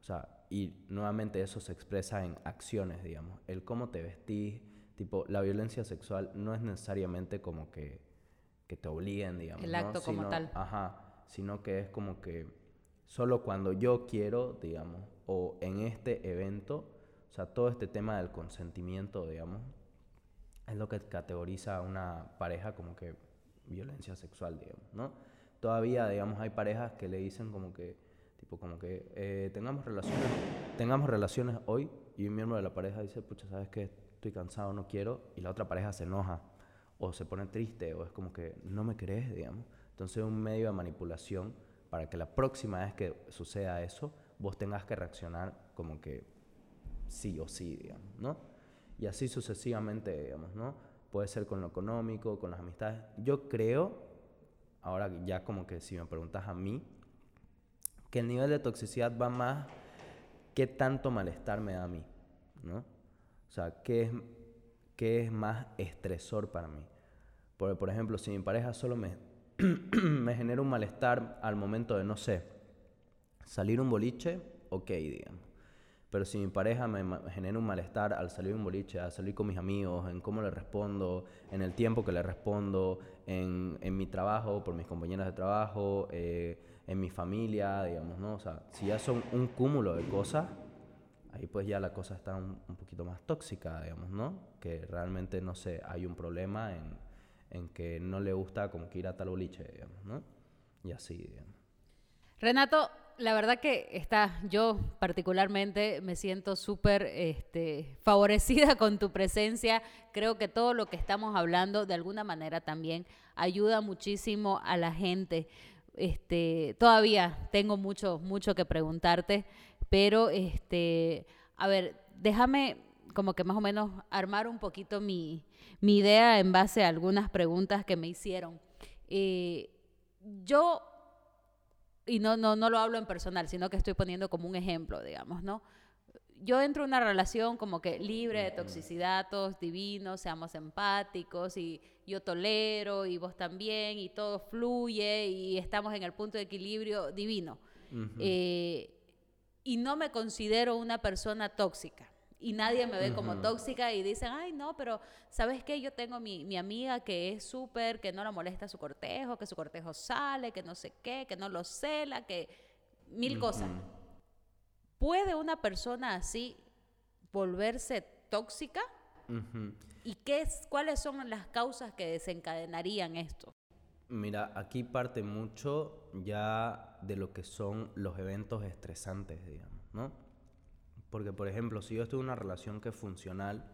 O sea, y nuevamente eso se expresa en acciones, digamos, el cómo te vestís, tipo, la violencia sexual no es necesariamente como que, que te obliguen, digamos. El acto como tal. Ajá, sino que es como que solo cuando yo quiero, digamos, o en este evento, o sea, todo este tema del consentimiento, digamos, es lo que categoriza a una pareja como que violencia sexual, digamos, ¿no? Todavía, digamos, hay parejas que le dicen como que, tipo, como que eh, tengamos relaciones, tengamos relaciones hoy y un miembro de la pareja dice, pucha, ¿sabes qué? Estoy cansado, no quiero, y la otra pareja se enoja o se pone triste o es como que no me crees, digamos. Entonces es un medio de manipulación para que la próxima vez que suceda eso, vos tengas que reaccionar como que sí o sí, digamos, ¿no? Y así sucesivamente, digamos, ¿no? Puede ser con lo económico, con las amistades. Yo creo ahora ya como que si me preguntas a mí, que el nivel de toxicidad va más qué tanto malestar me da a mí, ¿no? O sea, qué es, qué es más estresor para mí. Por, por ejemplo, si mi pareja solo me, me genera un malestar al momento de, no sé, salir un boliche, ok, digamos. Pero si mi pareja me genera un malestar al salir un boliche, al salir con mis amigos, en cómo le respondo, en el tiempo que le respondo, en, en mi trabajo, por mis compañeras de trabajo, eh, en mi familia, digamos, ¿no? O sea, si ya son un cúmulo de cosas, ahí pues ya la cosa está un, un poquito más tóxica, digamos, ¿no? Que realmente, no sé, hay un problema en, en que no le gusta como que ir a tal boliche, digamos, ¿no? Y así, digamos. Renato, la verdad que está, yo particularmente me siento súper este, favorecida con tu presencia. Creo que todo lo que estamos hablando de alguna manera también ayuda muchísimo a la gente. Este, todavía tengo mucho, mucho que preguntarte, pero este, a ver, déjame como que más o menos armar un poquito mi, idea en base a algunas preguntas que me hicieron. Eh, yo y no, no, no lo hablo en personal, sino que estoy poniendo como un ejemplo, digamos, ¿no? Yo entro en una relación como que libre de toxicidad, todos divinos, seamos empáticos y yo tolero y vos también y todo fluye y estamos en el punto de equilibrio divino. Eh, y no me considero una persona tóxica y nadie me ve como tóxica y dicen, ay, no, pero ¿sabes qué? Yo tengo mi, mi amiga que es súper, que no la molesta su cortejo, que su cortejo sale, que no sé qué, que no lo cela, que mil cosas. ¿Puede una persona así volverse tóxica? ¿Y qué es, cuáles son las causas que desencadenarían esto? Mira, aquí parte mucho ya de lo que son los eventos estresantes, digamos, ¿no? Porque, por ejemplo, si yo estoy en una relación que es funcional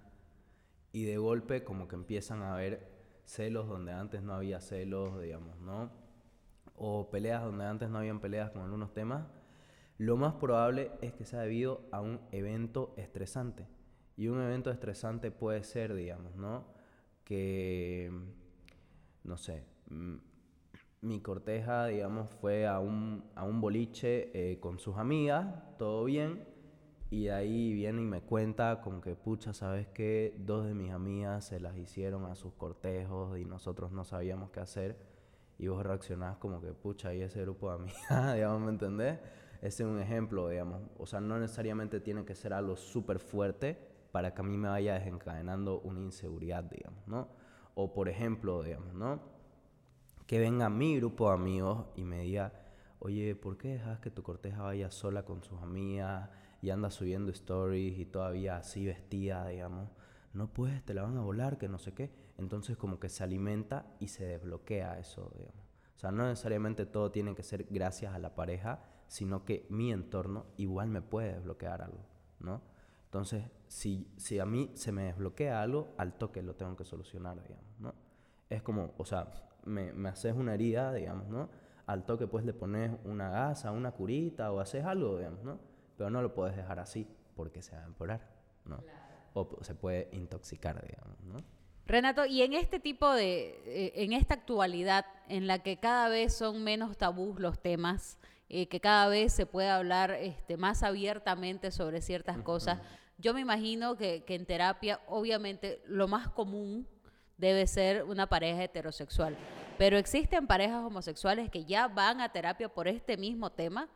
y de golpe como que empiezan a haber celos donde antes no había celos, digamos, ¿no? O peleas donde antes no habían peleas con algunos temas, lo más probable es que sea debido a un evento estresante. Y un evento estresante puede ser, digamos, ¿no? Que no sé, mm, mi corteja, digamos, fue a un, a un boliche eh, con sus amigas, todo bien, y de ahí viene y me cuenta como que, pucha, ¿sabes qué? Dos de mis amigas se las hicieron a sus cortejos y nosotros no sabíamos qué hacer. Y vos reaccionás como que, pucha, y ese grupo de amigas, digamos, ¿me entendés? Ese es un ejemplo, digamos. O sea, no necesariamente tiene que ser algo súper fuerte para que a mí me vaya desencadenando una inseguridad, digamos, ¿no? O por ejemplo, digamos, ¿no? Que venga mi grupo de amigos y me diga, oye, ¿por qué dejas que tu corteja vaya sola con sus amigas? Y anda subiendo stories y todavía así vestida, digamos, no puedes, te la van a volar, que no sé qué. Entonces como que se alimenta y se desbloquea eso, digamos. O sea, no necesariamente todo tiene que ser gracias a la pareja, sino que mi entorno igual me puede desbloquear algo, ¿no? Entonces, si, si a mí se me desbloquea algo, al toque lo tengo que solucionar, digamos, ¿no? Es como, o sea, me, me haces una herida, digamos, ¿no? Al toque pues le pones una gasa, una curita o haces algo, digamos, ¿no? Pero no lo puedes dejar así porque se va a empeorar, ¿no? O se puede intoxicar, digamos, ¿no? Renato, y en este tipo de, eh, en esta actualidad en la que cada vez son menos tabús los temas, eh, que cada vez se puede hablar este, más abiertamente sobre ciertas cosas, yo me imagino que, que en terapia, obviamente, lo más común debe ser una pareja heterosexual. Pero existen parejas homosexuales que ya van a terapia por este mismo tema.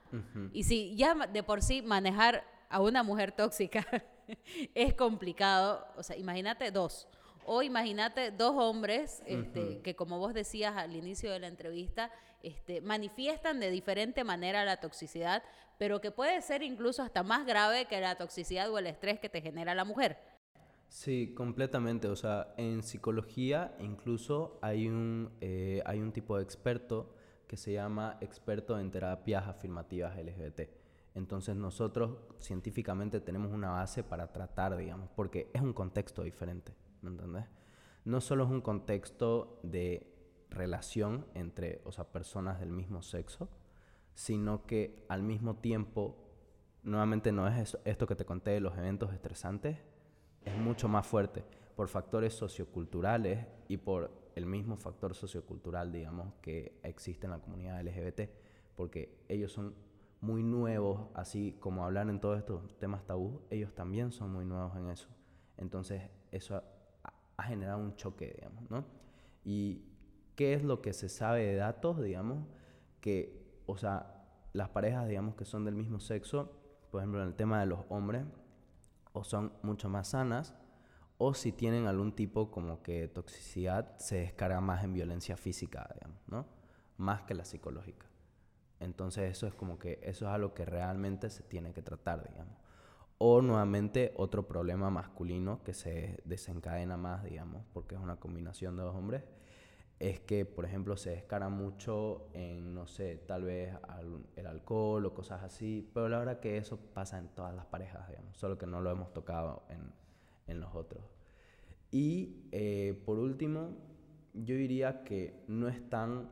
Y si ya de por sí manejar a una mujer tóxica es complicado, o sea, imagínate dos. O imagínate dos hombres este, que, como vos decías al inicio de la entrevista, este, manifiestan de diferente manera la toxicidad, pero que puede ser incluso hasta más grave que la toxicidad o el estrés que te genera la mujer. Sí, completamente. O sea, en psicología incluso hay un, eh, hay un tipo de experto que se llama experto en terapias afirmativas LGBT. Entonces nosotros científicamente tenemos una base para tratar, digamos, porque es un contexto diferente, ¿me entendés? No solo es un contexto de relación entre, o sea, personas del mismo sexo, sino que al mismo tiempo, nuevamente no es esto que te conté de los eventos estresantes, es mucho más fuerte por factores socioculturales y por el mismo factor sociocultural, digamos, que existe en la comunidad LGBT, porque ellos son muy nuevos, así como hablar en todos estos temas tabú, ellos también son muy nuevos en eso. Entonces, eso ha, ha generado un choque, digamos, ¿no? Y qué es lo que se sabe de datos, digamos, que, o sea, las parejas, digamos, que son del mismo sexo, por ejemplo, en el tema de los hombres, o son mucho más sanas, o si tienen algún tipo como que toxicidad se descarga más en violencia física, ¿no? Más que la psicológica. Entonces eso es como que eso es algo que realmente se tiene que tratar, digamos. O nuevamente otro problema masculino que se desencadena más, digamos, porque es una combinación de dos hombres, es que, por ejemplo, se descara mucho en, no sé, tal vez el alcohol o cosas así, pero la verdad que eso pasa en todas las parejas, digamos, solo que no lo hemos tocado en, en los otros. Y eh, por último, yo diría que no están,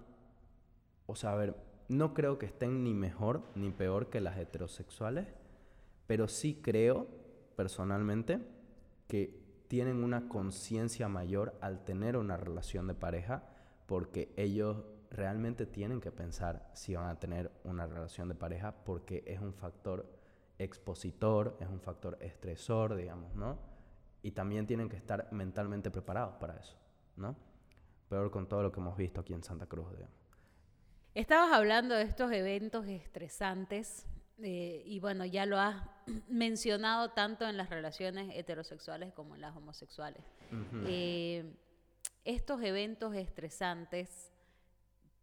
o sea, a ver, no creo que estén ni mejor ni peor que las heterosexuales, pero sí creo, personalmente, que tienen una conciencia mayor al tener una relación de pareja porque ellos realmente tienen que pensar si van a tener una relación de pareja porque es un factor expositor, es un factor estresor, digamos, ¿no? Y también tienen que estar mentalmente preparados para eso, ¿no? Peor con todo lo que hemos visto aquí en Santa Cruz, digamos. Estabas hablando de estos eventos estresantes eh, y bueno, ya lo has mencionado tanto en las relaciones heterosexuales como en las homosexuales estos eventos estresantes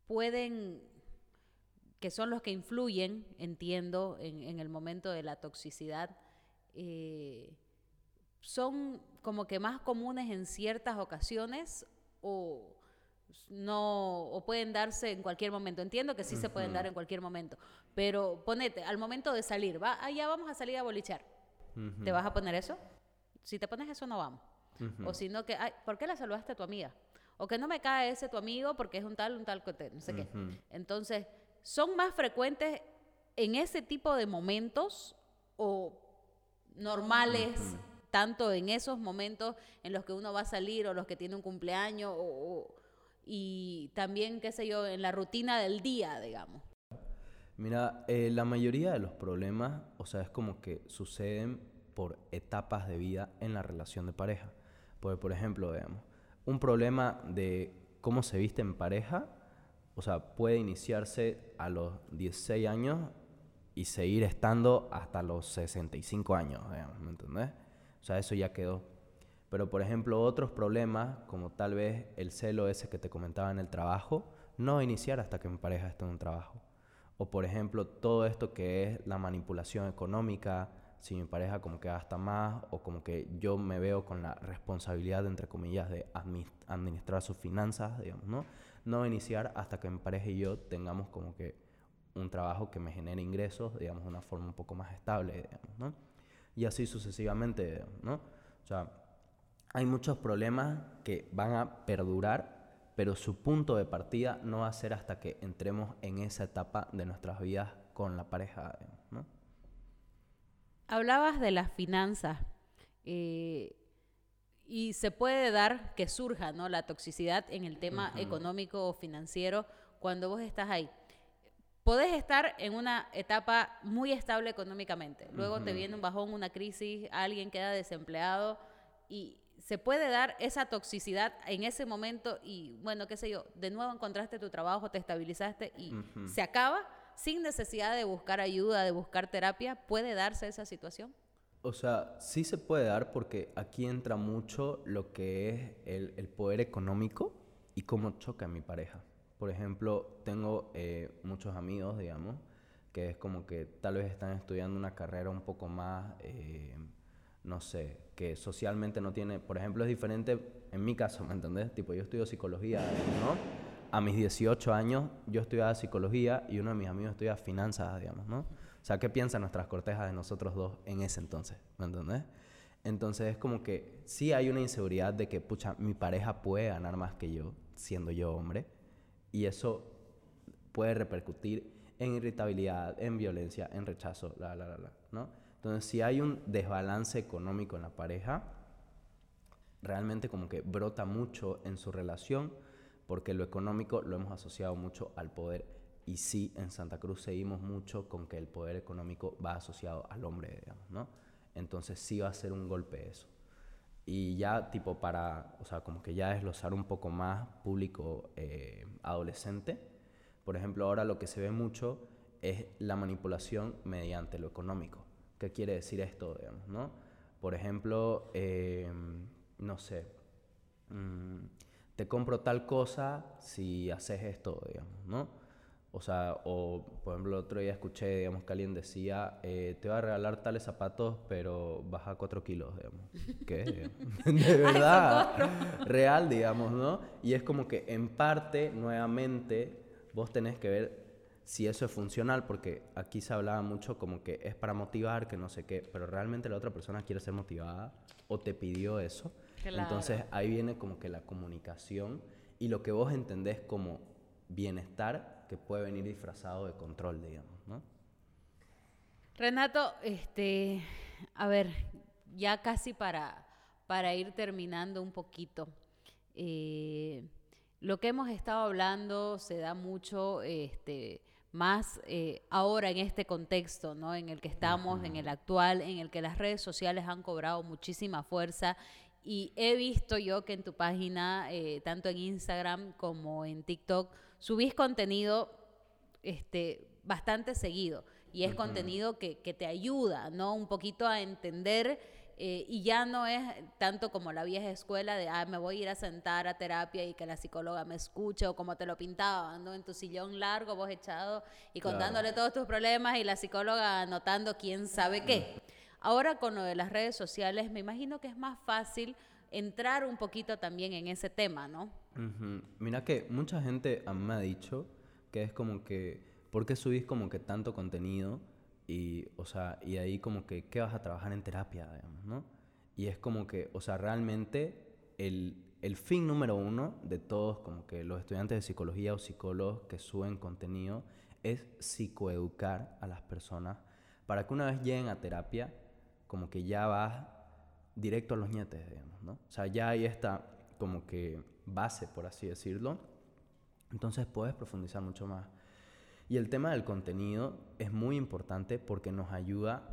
pueden, que son los que influyen, entiendo, en, el momento de la toxicidad, eh, son como que más comunes en ciertas ocasiones o no o pueden darse en cualquier momento. Entiendo que sí se pueden dar en cualquier momento, pero ponete al momento de salir, va, ah, ya vamos a salir a bolichar. ¿Te vas a poner eso? Si te pones eso no vamos. O sino que, ay, ¿por qué la saludaste a tu amiga? O que no me cae ese tu amigo porque es un tal, un tal, no sé qué. Entonces, son más frecuentes en ese tipo de momentos o normales, tanto en esos momentos en los que uno va a salir o los que tiene un cumpleaños o, y también, qué sé yo, en la rutina del día, digamos? Mira, eh, la mayoría de los problemas, o sea, es como que suceden por etapas de vida en la relación de pareja. Porque, por ejemplo, veamos, un problema de cómo se viste en pareja, o sea, puede iniciarse a los 16 años y seguir estando hasta los 65 años, digamos, ¿me entendés? O sea, eso ya quedó. Pero, por ejemplo, otros problemas, como tal vez el celo ese que te comentaba en el trabajo, no iniciar hasta que mi pareja esté en un trabajo. O, por ejemplo, todo esto que es la manipulación económica, si mi pareja como que gasta más o como que yo me veo con la responsabilidad, entre comillas, de administrar sus finanzas, digamos, ¿no? No iniciar hasta que mi pareja y yo tengamos como que un trabajo que me genere ingresos, digamos, de una forma un poco más estable, digamos, ¿no? y así sucesivamente, ¿no? O sea, hay muchos problemas que van a perdurar, pero su punto de partida no va a ser hasta que entremos en esa etapa de nuestras vidas con la pareja, ¿no? Hablabas de las finanzas eh, y se puede dar que surja, ¿no? La toxicidad en el tema económico o financiero cuando vos estás ahí podés estar en una etapa muy estable económicamente. Luego te viene un bajón, una crisis, alguien queda desempleado y se puede dar esa toxicidad en ese momento y bueno, qué sé yo, de nuevo encontraste tu trabajo, te estabilizaste y se acaba sin necesidad de buscar ayuda, de buscar terapia. ¿Puede darse esa situación? O sea, sí se puede dar porque aquí entra mucho lo que es el, el poder económico y cómo choca en mi pareja. Por ejemplo, tengo eh, muchos amigos, digamos, que es como que tal vez están estudiando una carrera un poco más, eh, no sé, que socialmente no tiene, por ejemplo, es diferente en mi caso, ¿me entendés? Tipo, yo estudio psicología, ¿no? A mis 18 años yo estudiaba psicología y uno de mis amigos estudia finanzas, digamos, ¿no? O sea, ¿qué piensan nuestras cortejas de nosotros dos en ese entonces? ¿Me entendés? Entonces es como que sí hay una inseguridad de que, pucha, mi pareja puede ganar más que yo, siendo yo hombre y eso puede repercutir en irritabilidad, en violencia, en rechazo, la, la, la, ¿no? Entonces, si hay un desbalance económico en la pareja, realmente como que brota mucho en su relación, porque lo económico lo hemos asociado mucho al poder. Y sí, en Santa Cruz seguimos mucho con que el poder económico va asociado al hombre, digamos, ¿no? Entonces sí va a ser un golpe eso. Y ya tipo para, o sea, como que ya desglosar un poco más público eh, adolescente. Por ejemplo, ahora lo que se ve mucho es la manipulación mediante lo económico. ¿Qué quiere decir esto, digamos, no? Por ejemplo, em, no sé, mm, te compro tal cosa si haces esto, digamos, ¿no? O sea, o por ejemplo, el otro día escuché, digamos, que alguien decía, eh, te voy a regalar tales zapatos, pero baja 4 kilos, digamos. ¿Qué? de verdad, real, digamos, ¿no? Y es como que en parte, nuevamente, vos tenés que ver si eso es funcional, porque aquí se hablaba mucho como que es para motivar, que no sé qué, pero realmente la otra persona quiere ser motivada o te pidió eso. Entonces ahí viene como que la comunicación y lo que vos entendés como bienestar que puede venir disfrazado de control, digamos, ¿no? Renato, este, a ver, ya casi para, para ir terminando un poquito. Eh, lo que hemos estado hablando se da mucho este, más eh, ahora en este contexto, ¿no? En el que estamos, en el actual, en el que las redes sociales han cobrado muchísima fuerza y he visto yo que en tu página, eh, tanto en Instagram como en TikTok, subís contenido este, bastante seguido. Y es contenido que, te ayuda, ¿no? Un poquito a entender eh, y ya no es tanto como la vieja escuela de, ah, me voy a ir a sentar a terapia y que la psicóloga me escuche o como te lo pintaban, ¿no? En tu sillón largo, vos echado y contándole todos tus problemas y la psicóloga anotando quién sabe qué. Ahora con lo de las redes sociales, me imagino que es más fácil entrar un poquito también en ese tema, ¿no? Mira que mucha gente me ha dicho que es como que, ¿por qué subís como que tanto contenido? Y, o sea, y ahí como que, ¿qué vas a trabajar en terapia, digamos, no? Y es como que, o sea, realmente el, el fin número uno de todos, como que los estudiantes de psicología o psicólogos que suben contenido, es psicoeducar a las personas para que una vez lleguen a terapia, como que ya vas directo a los nietes, digamos, ¿no? O sea, ya hay esta como que base, por así decirlo, Entonces puedes profundizar mucho más. Y el tema del contenido es muy importante porque nos ayuda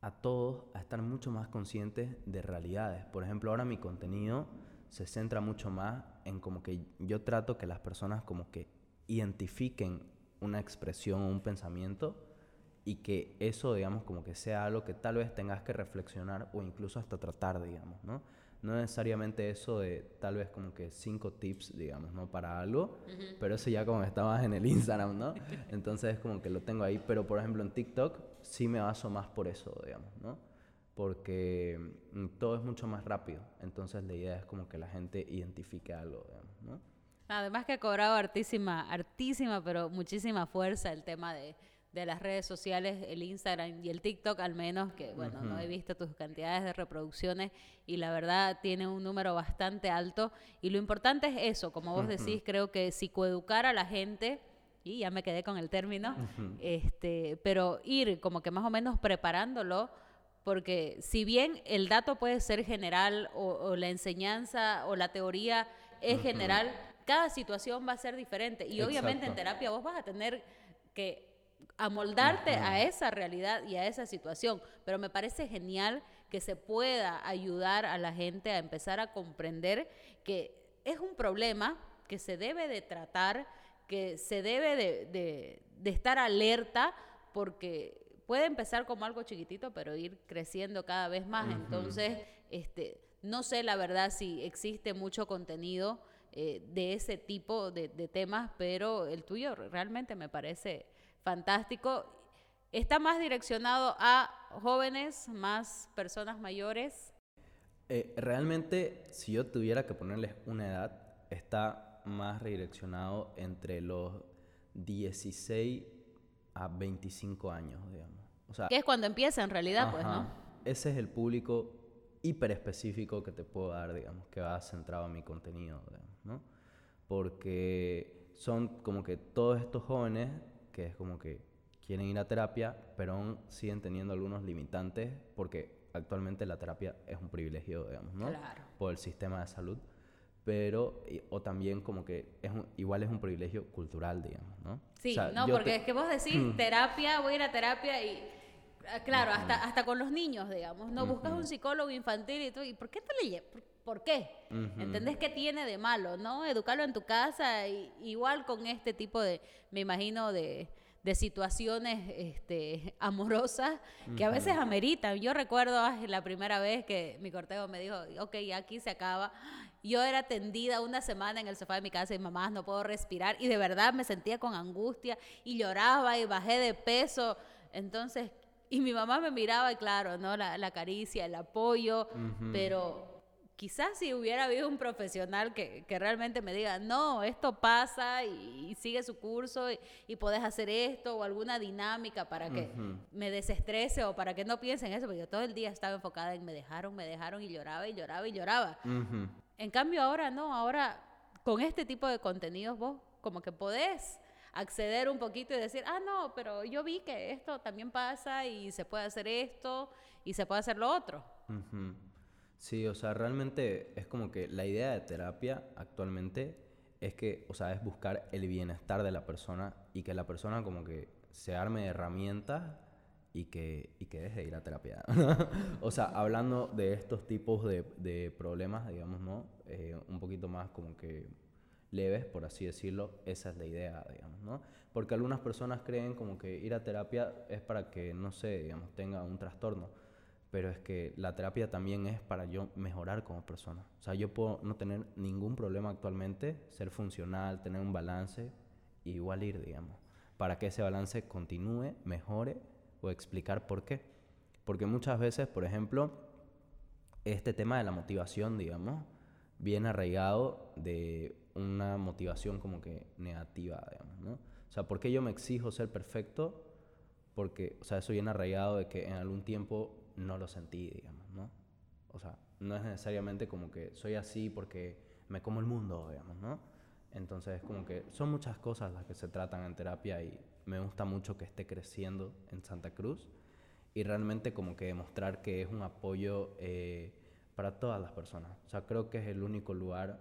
a todos a estar mucho más conscientes de realidades. Por ejemplo, ahora mi contenido se centra mucho más en como que yo trato que las personas como que identifiquen una expresión o un pensamiento y que eso, digamos, como que sea algo que tal vez tengas que reflexionar o incluso hasta tratar, digamos, ¿no? No necesariamente eso de tal vez como que cinco tips, digamos, ¿no? Para algo, pero eso ya como estabas en el Instagram, ¿no? Entonces como que lo tengo ahí, pero por ejemplo en TikTok sí me baso más por eso, digamos, ¿no? Porque mm, todo es mucho más rápido, entonces la idea es como que la gente identifique algo, digamos, ¿no? Además que ha cobrado hartísima, hartísima, pero muchísima fuerza el tema de de las redes sociales, el Instagram y el TikTok al menos, que bueno, no he visto tus cantidades de reproducciones y la verdad tiene un número bastante alto. Y lo importante es eso, como vos decís, creo que psicoeducar a la gente, y ya me quedé con el término, este, pero ir como que más o menos preparándolo, porque si bien el dato puede ser general o, la enseñanza o la teoría es general, cada situación va a ser diferente. Y obviamente en terapia vos vas a tener que amoldarte a esa realidad y a esa situación. Pero me parece genial que se pueda ayudar a la gente a empezar a comprender que es un problema que se debe de tratar, que se debe de, estar alerta, porque puede empezar como algo chiquitito, pero ir creciendo cada vez más. Entonces, este, no sé la verdad si existe mucho contenido eh, de ese tipo de, de temas, pero el tuyo realmente me parece fantástico. ¿Está más direccionado a jóvenes, más personas mayores? Eh, realmente, si yo tuviera que ponerles una edad, está más redireccionado entre los 16 a 25 años, digamos. O sea, que es cuando empieza en realidad, pues, ¿no? Ese es el público hiper específico que te puedo dar, digamos, que va centrado en mi contenido, digamos, ¿no? Porque son como que todos estos jóvenes que es como que quieren ir a terapia, pero aún siguen teniendo algunos limitantes porque actualmente la terapia es un privilegio, digamos, ¿no? Claro. Por el sistema de salud, pero o también como que es igual es un privilegio cultural, digamos, ¿no? Sí, no, porque es que vos decís terapia, voy a ir a terapia y ah, claro, hasta, hasta con los niños, digamos, no buscas un psicólogo infantil y tú, ¿y por qué te le ¿Por qué? ¿Entendés qué tiene de malo, no? Educarlo en tu casa, y, igual con este tipo de, me imagino, de, de situaciones este, amorosas que a veces ameritan. Yo recuerdo la primera vez que mi cortejo me dijo, ok, aquí se acaba. Yo era tendida una semana en el sofá de mi casa y mamá, no puedo respirar. Y de verdad me sentía con angustia y lloraba y bajé de peso. Entonces, y mi mamá me miraba y claro, ¿no? La, la caricia, el apoyo, pero quizás si hubiera habido un profesional que, realmente me diga, no, esto pasa y, sigue su curso y, y, podés hacer esto o alguna dinámica para que me desestrese o para que no piense en eso, porque yo todo el día estaba enfocada en me dejaron, me dejaron y lloraba y lloraba y lloraba. En cambio ahora no, ahora con este tipo de contenidos vos como que podés acceder un poquito y decir, ah, no, pero yo vi que esto también pasa y se puede hacer esto y se puede hacer lo otro. Sí, o sea, realmente es como que la idea de terapia actualmente es que, o sea, es buscar el bienestar de la persona y que la persona como que se arme de herramientas y que, y que deje de ir a terapia. o sea, hablando de estos tipos de, de problemas, digamos, ¿no? Eh, un poquito más como que leves, por así decirlo, esa es la idea, digamos, ¿no? Porque algunas personas creen como que ir a terapia es para que, no sé, digamos, tenga un trastorno pero es que la terapia también es para yo mejorar como persona. O sea, yo puedo no tener ningún problema actualmente, ser funcional, tener un balance, y igual ir, digamos, para que ese balance continúe, mejore o explicar por qué. Porque muchas veces, por ejemplo, este tema de la motivación, digamos, viene arraigado de una motivación como que negativa, digamos, ¿no? O sea, ¿por qué yo me exijo ser perfecto? Porque, o sea, eso viene arraigado de que en algún tiempo no lo sentí, digamos, ¿no? O sea, no es necesariamente como que soy así porque me como el mundo, digamos, ¿no? Entonces, como que son muchas cosas las que se tratan en terapia y me gusta mucho que esté creciendo en Santa Cruz y realmente como que demostrar que es un apoyo eh, para todas las personas. O sea, creo que es el único lugar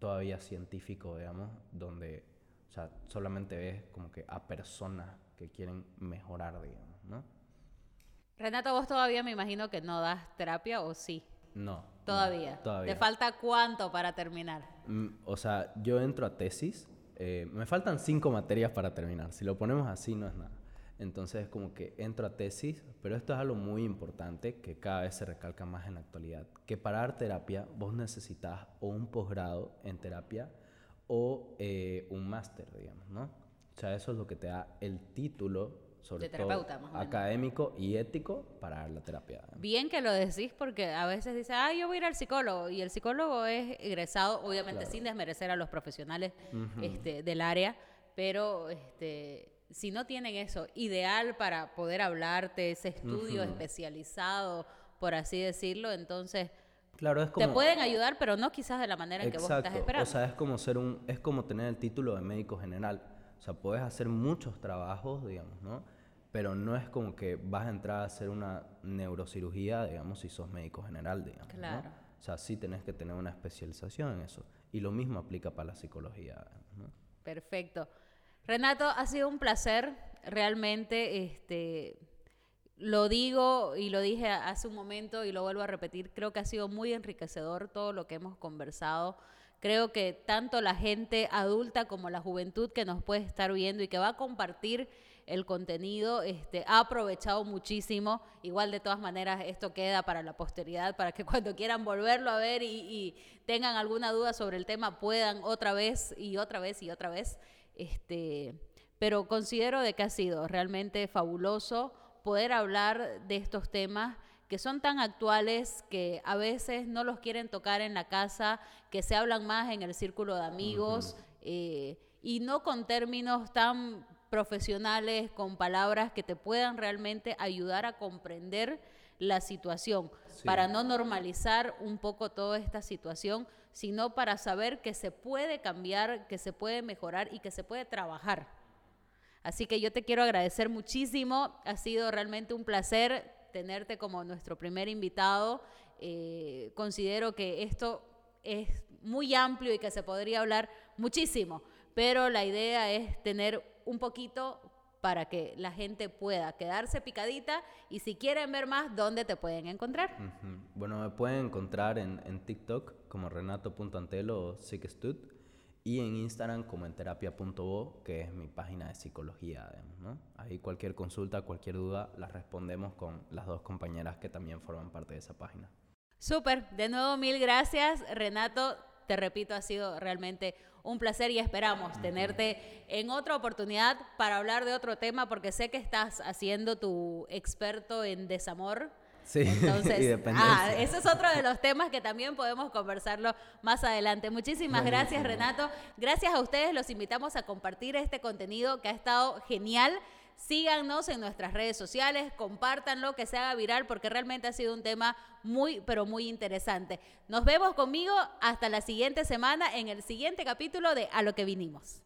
todavía científico, digamos, donde, o sea, solamente ves como que a personas que quieren mejorar, digamos, ¿no? Renato, vos todavía me imagino que no das terapia o sí. No. Todavía. no, todavía. ¿Te falta cuánto para terminar? Mm, O sea, yo entro a tesis, eh, me faltan cinco materias para terminar. Si lo ponemos así, no es nada. Entonces, como que entro a tesis, pero esto es algo muy importante que cada vez se recalca más en la actualidad. Que para dar terapia, vos necesitas o un posgrado en terapia o eh, un máster, digamos, ¿no? O sea, eso es lo que te da el título, sobre De todo más menos. académico y ético para dar la terapia. Bien que lo decís porque a veces dice, ah, yo voy a ir al psicólogo y el psicólogo es egresado, obviamente Claro. sin desmerecer a los profesionales este, del área, pero este, si no tienen eso ideal para poder hablarte, ese estudio especializado, por así decirlo, entonces Claro, es como... te pueden ayudar, pero no quizás de la manera en que vos estás esperando. O sea, es como ser un, es como tener el título de médico general. O sea, puedes hacer muchos trabajos, digamos, ¿no? Pero no es como que vas a entrar a hacer una neurocirugía, digamos, si sos médico general, digamos. ¿no? Claro. O sea, sí tenés que tener una especialización en eso. Y lo mismo aplica para la psicología, ¿no? Perfecto. Renato, ha sido un placer realmente. Este, lo digo y lo dije hace un momento y lo vuelvo a repetir. Creo que ha sido muy enriquecedor todo lo que hemos conversado. Creo que tanto la gente adulta como la juventud que nos puede estar viendo y que va a compartir el contenido, este, ha aprovechado muchísimo. Igual de todas maneras esto queda para la posteridad, para que cuando quieran volverlo a ver y, y tengan alguna duda sobre el tema puedan otra vez y otra vez y otra vez. Este, pero considero de que ha sido realmente fabuloso poder hablar de estos temas que son tan actuales que a veces no los quieren tocar en la casa, que se hablan más en el círculo de amigos eh, y no con términos tan profesionales, con palabras que te puedan realmente ayudar a comprender la situación, Sí. para no normalizar un poco toda esta situación, sino para saber que se puede cambiar, que se puede mejorar y que se puede trabajar. Así que yo te quiero agradecer muchísimo. Ha sido realmente un placer tenerte como nuestro primer invitado. Eh, considero que esto es muy amplio y que se podría hablar muchísimo, pero la idea es tener un poquito para que la gente pueda quedarse picadita y si quieren ver más, ¿dónde te pueden encontrar? Bueno, me pueden encontrar en, en TikTok como renato.antelo o Sickstud y en Instagram como en terapia.bo, que es mi página de psicología, ¿no? Ahí cualquier consulta, cualquier duda, las respondemos con las dos compañeras que también forman parte de esa página. Súper, de nuevo mil gracias Renato, te repito, ha sido realmente un placer y esperamos tenerte en otra oportunidad para hablar de otro tema porque sé que estás haciendo tu experto en desamor. Sí, Entonces, y ah, ese es otro de los temas que también podemos conversarlo más adelante. Muchísimas gracias. Renato. Gracias a ustedes, los invitamos a compartir este contenido que ha estado genial. Síganos en nuestras redes sociales, compártanlo, que se haga viral, porque realmente ha sido un tema muy, pero muy interesante. Nos vemos conmigo hasta la siguiente semana en el siguiente capítulo de A lo que vinimos.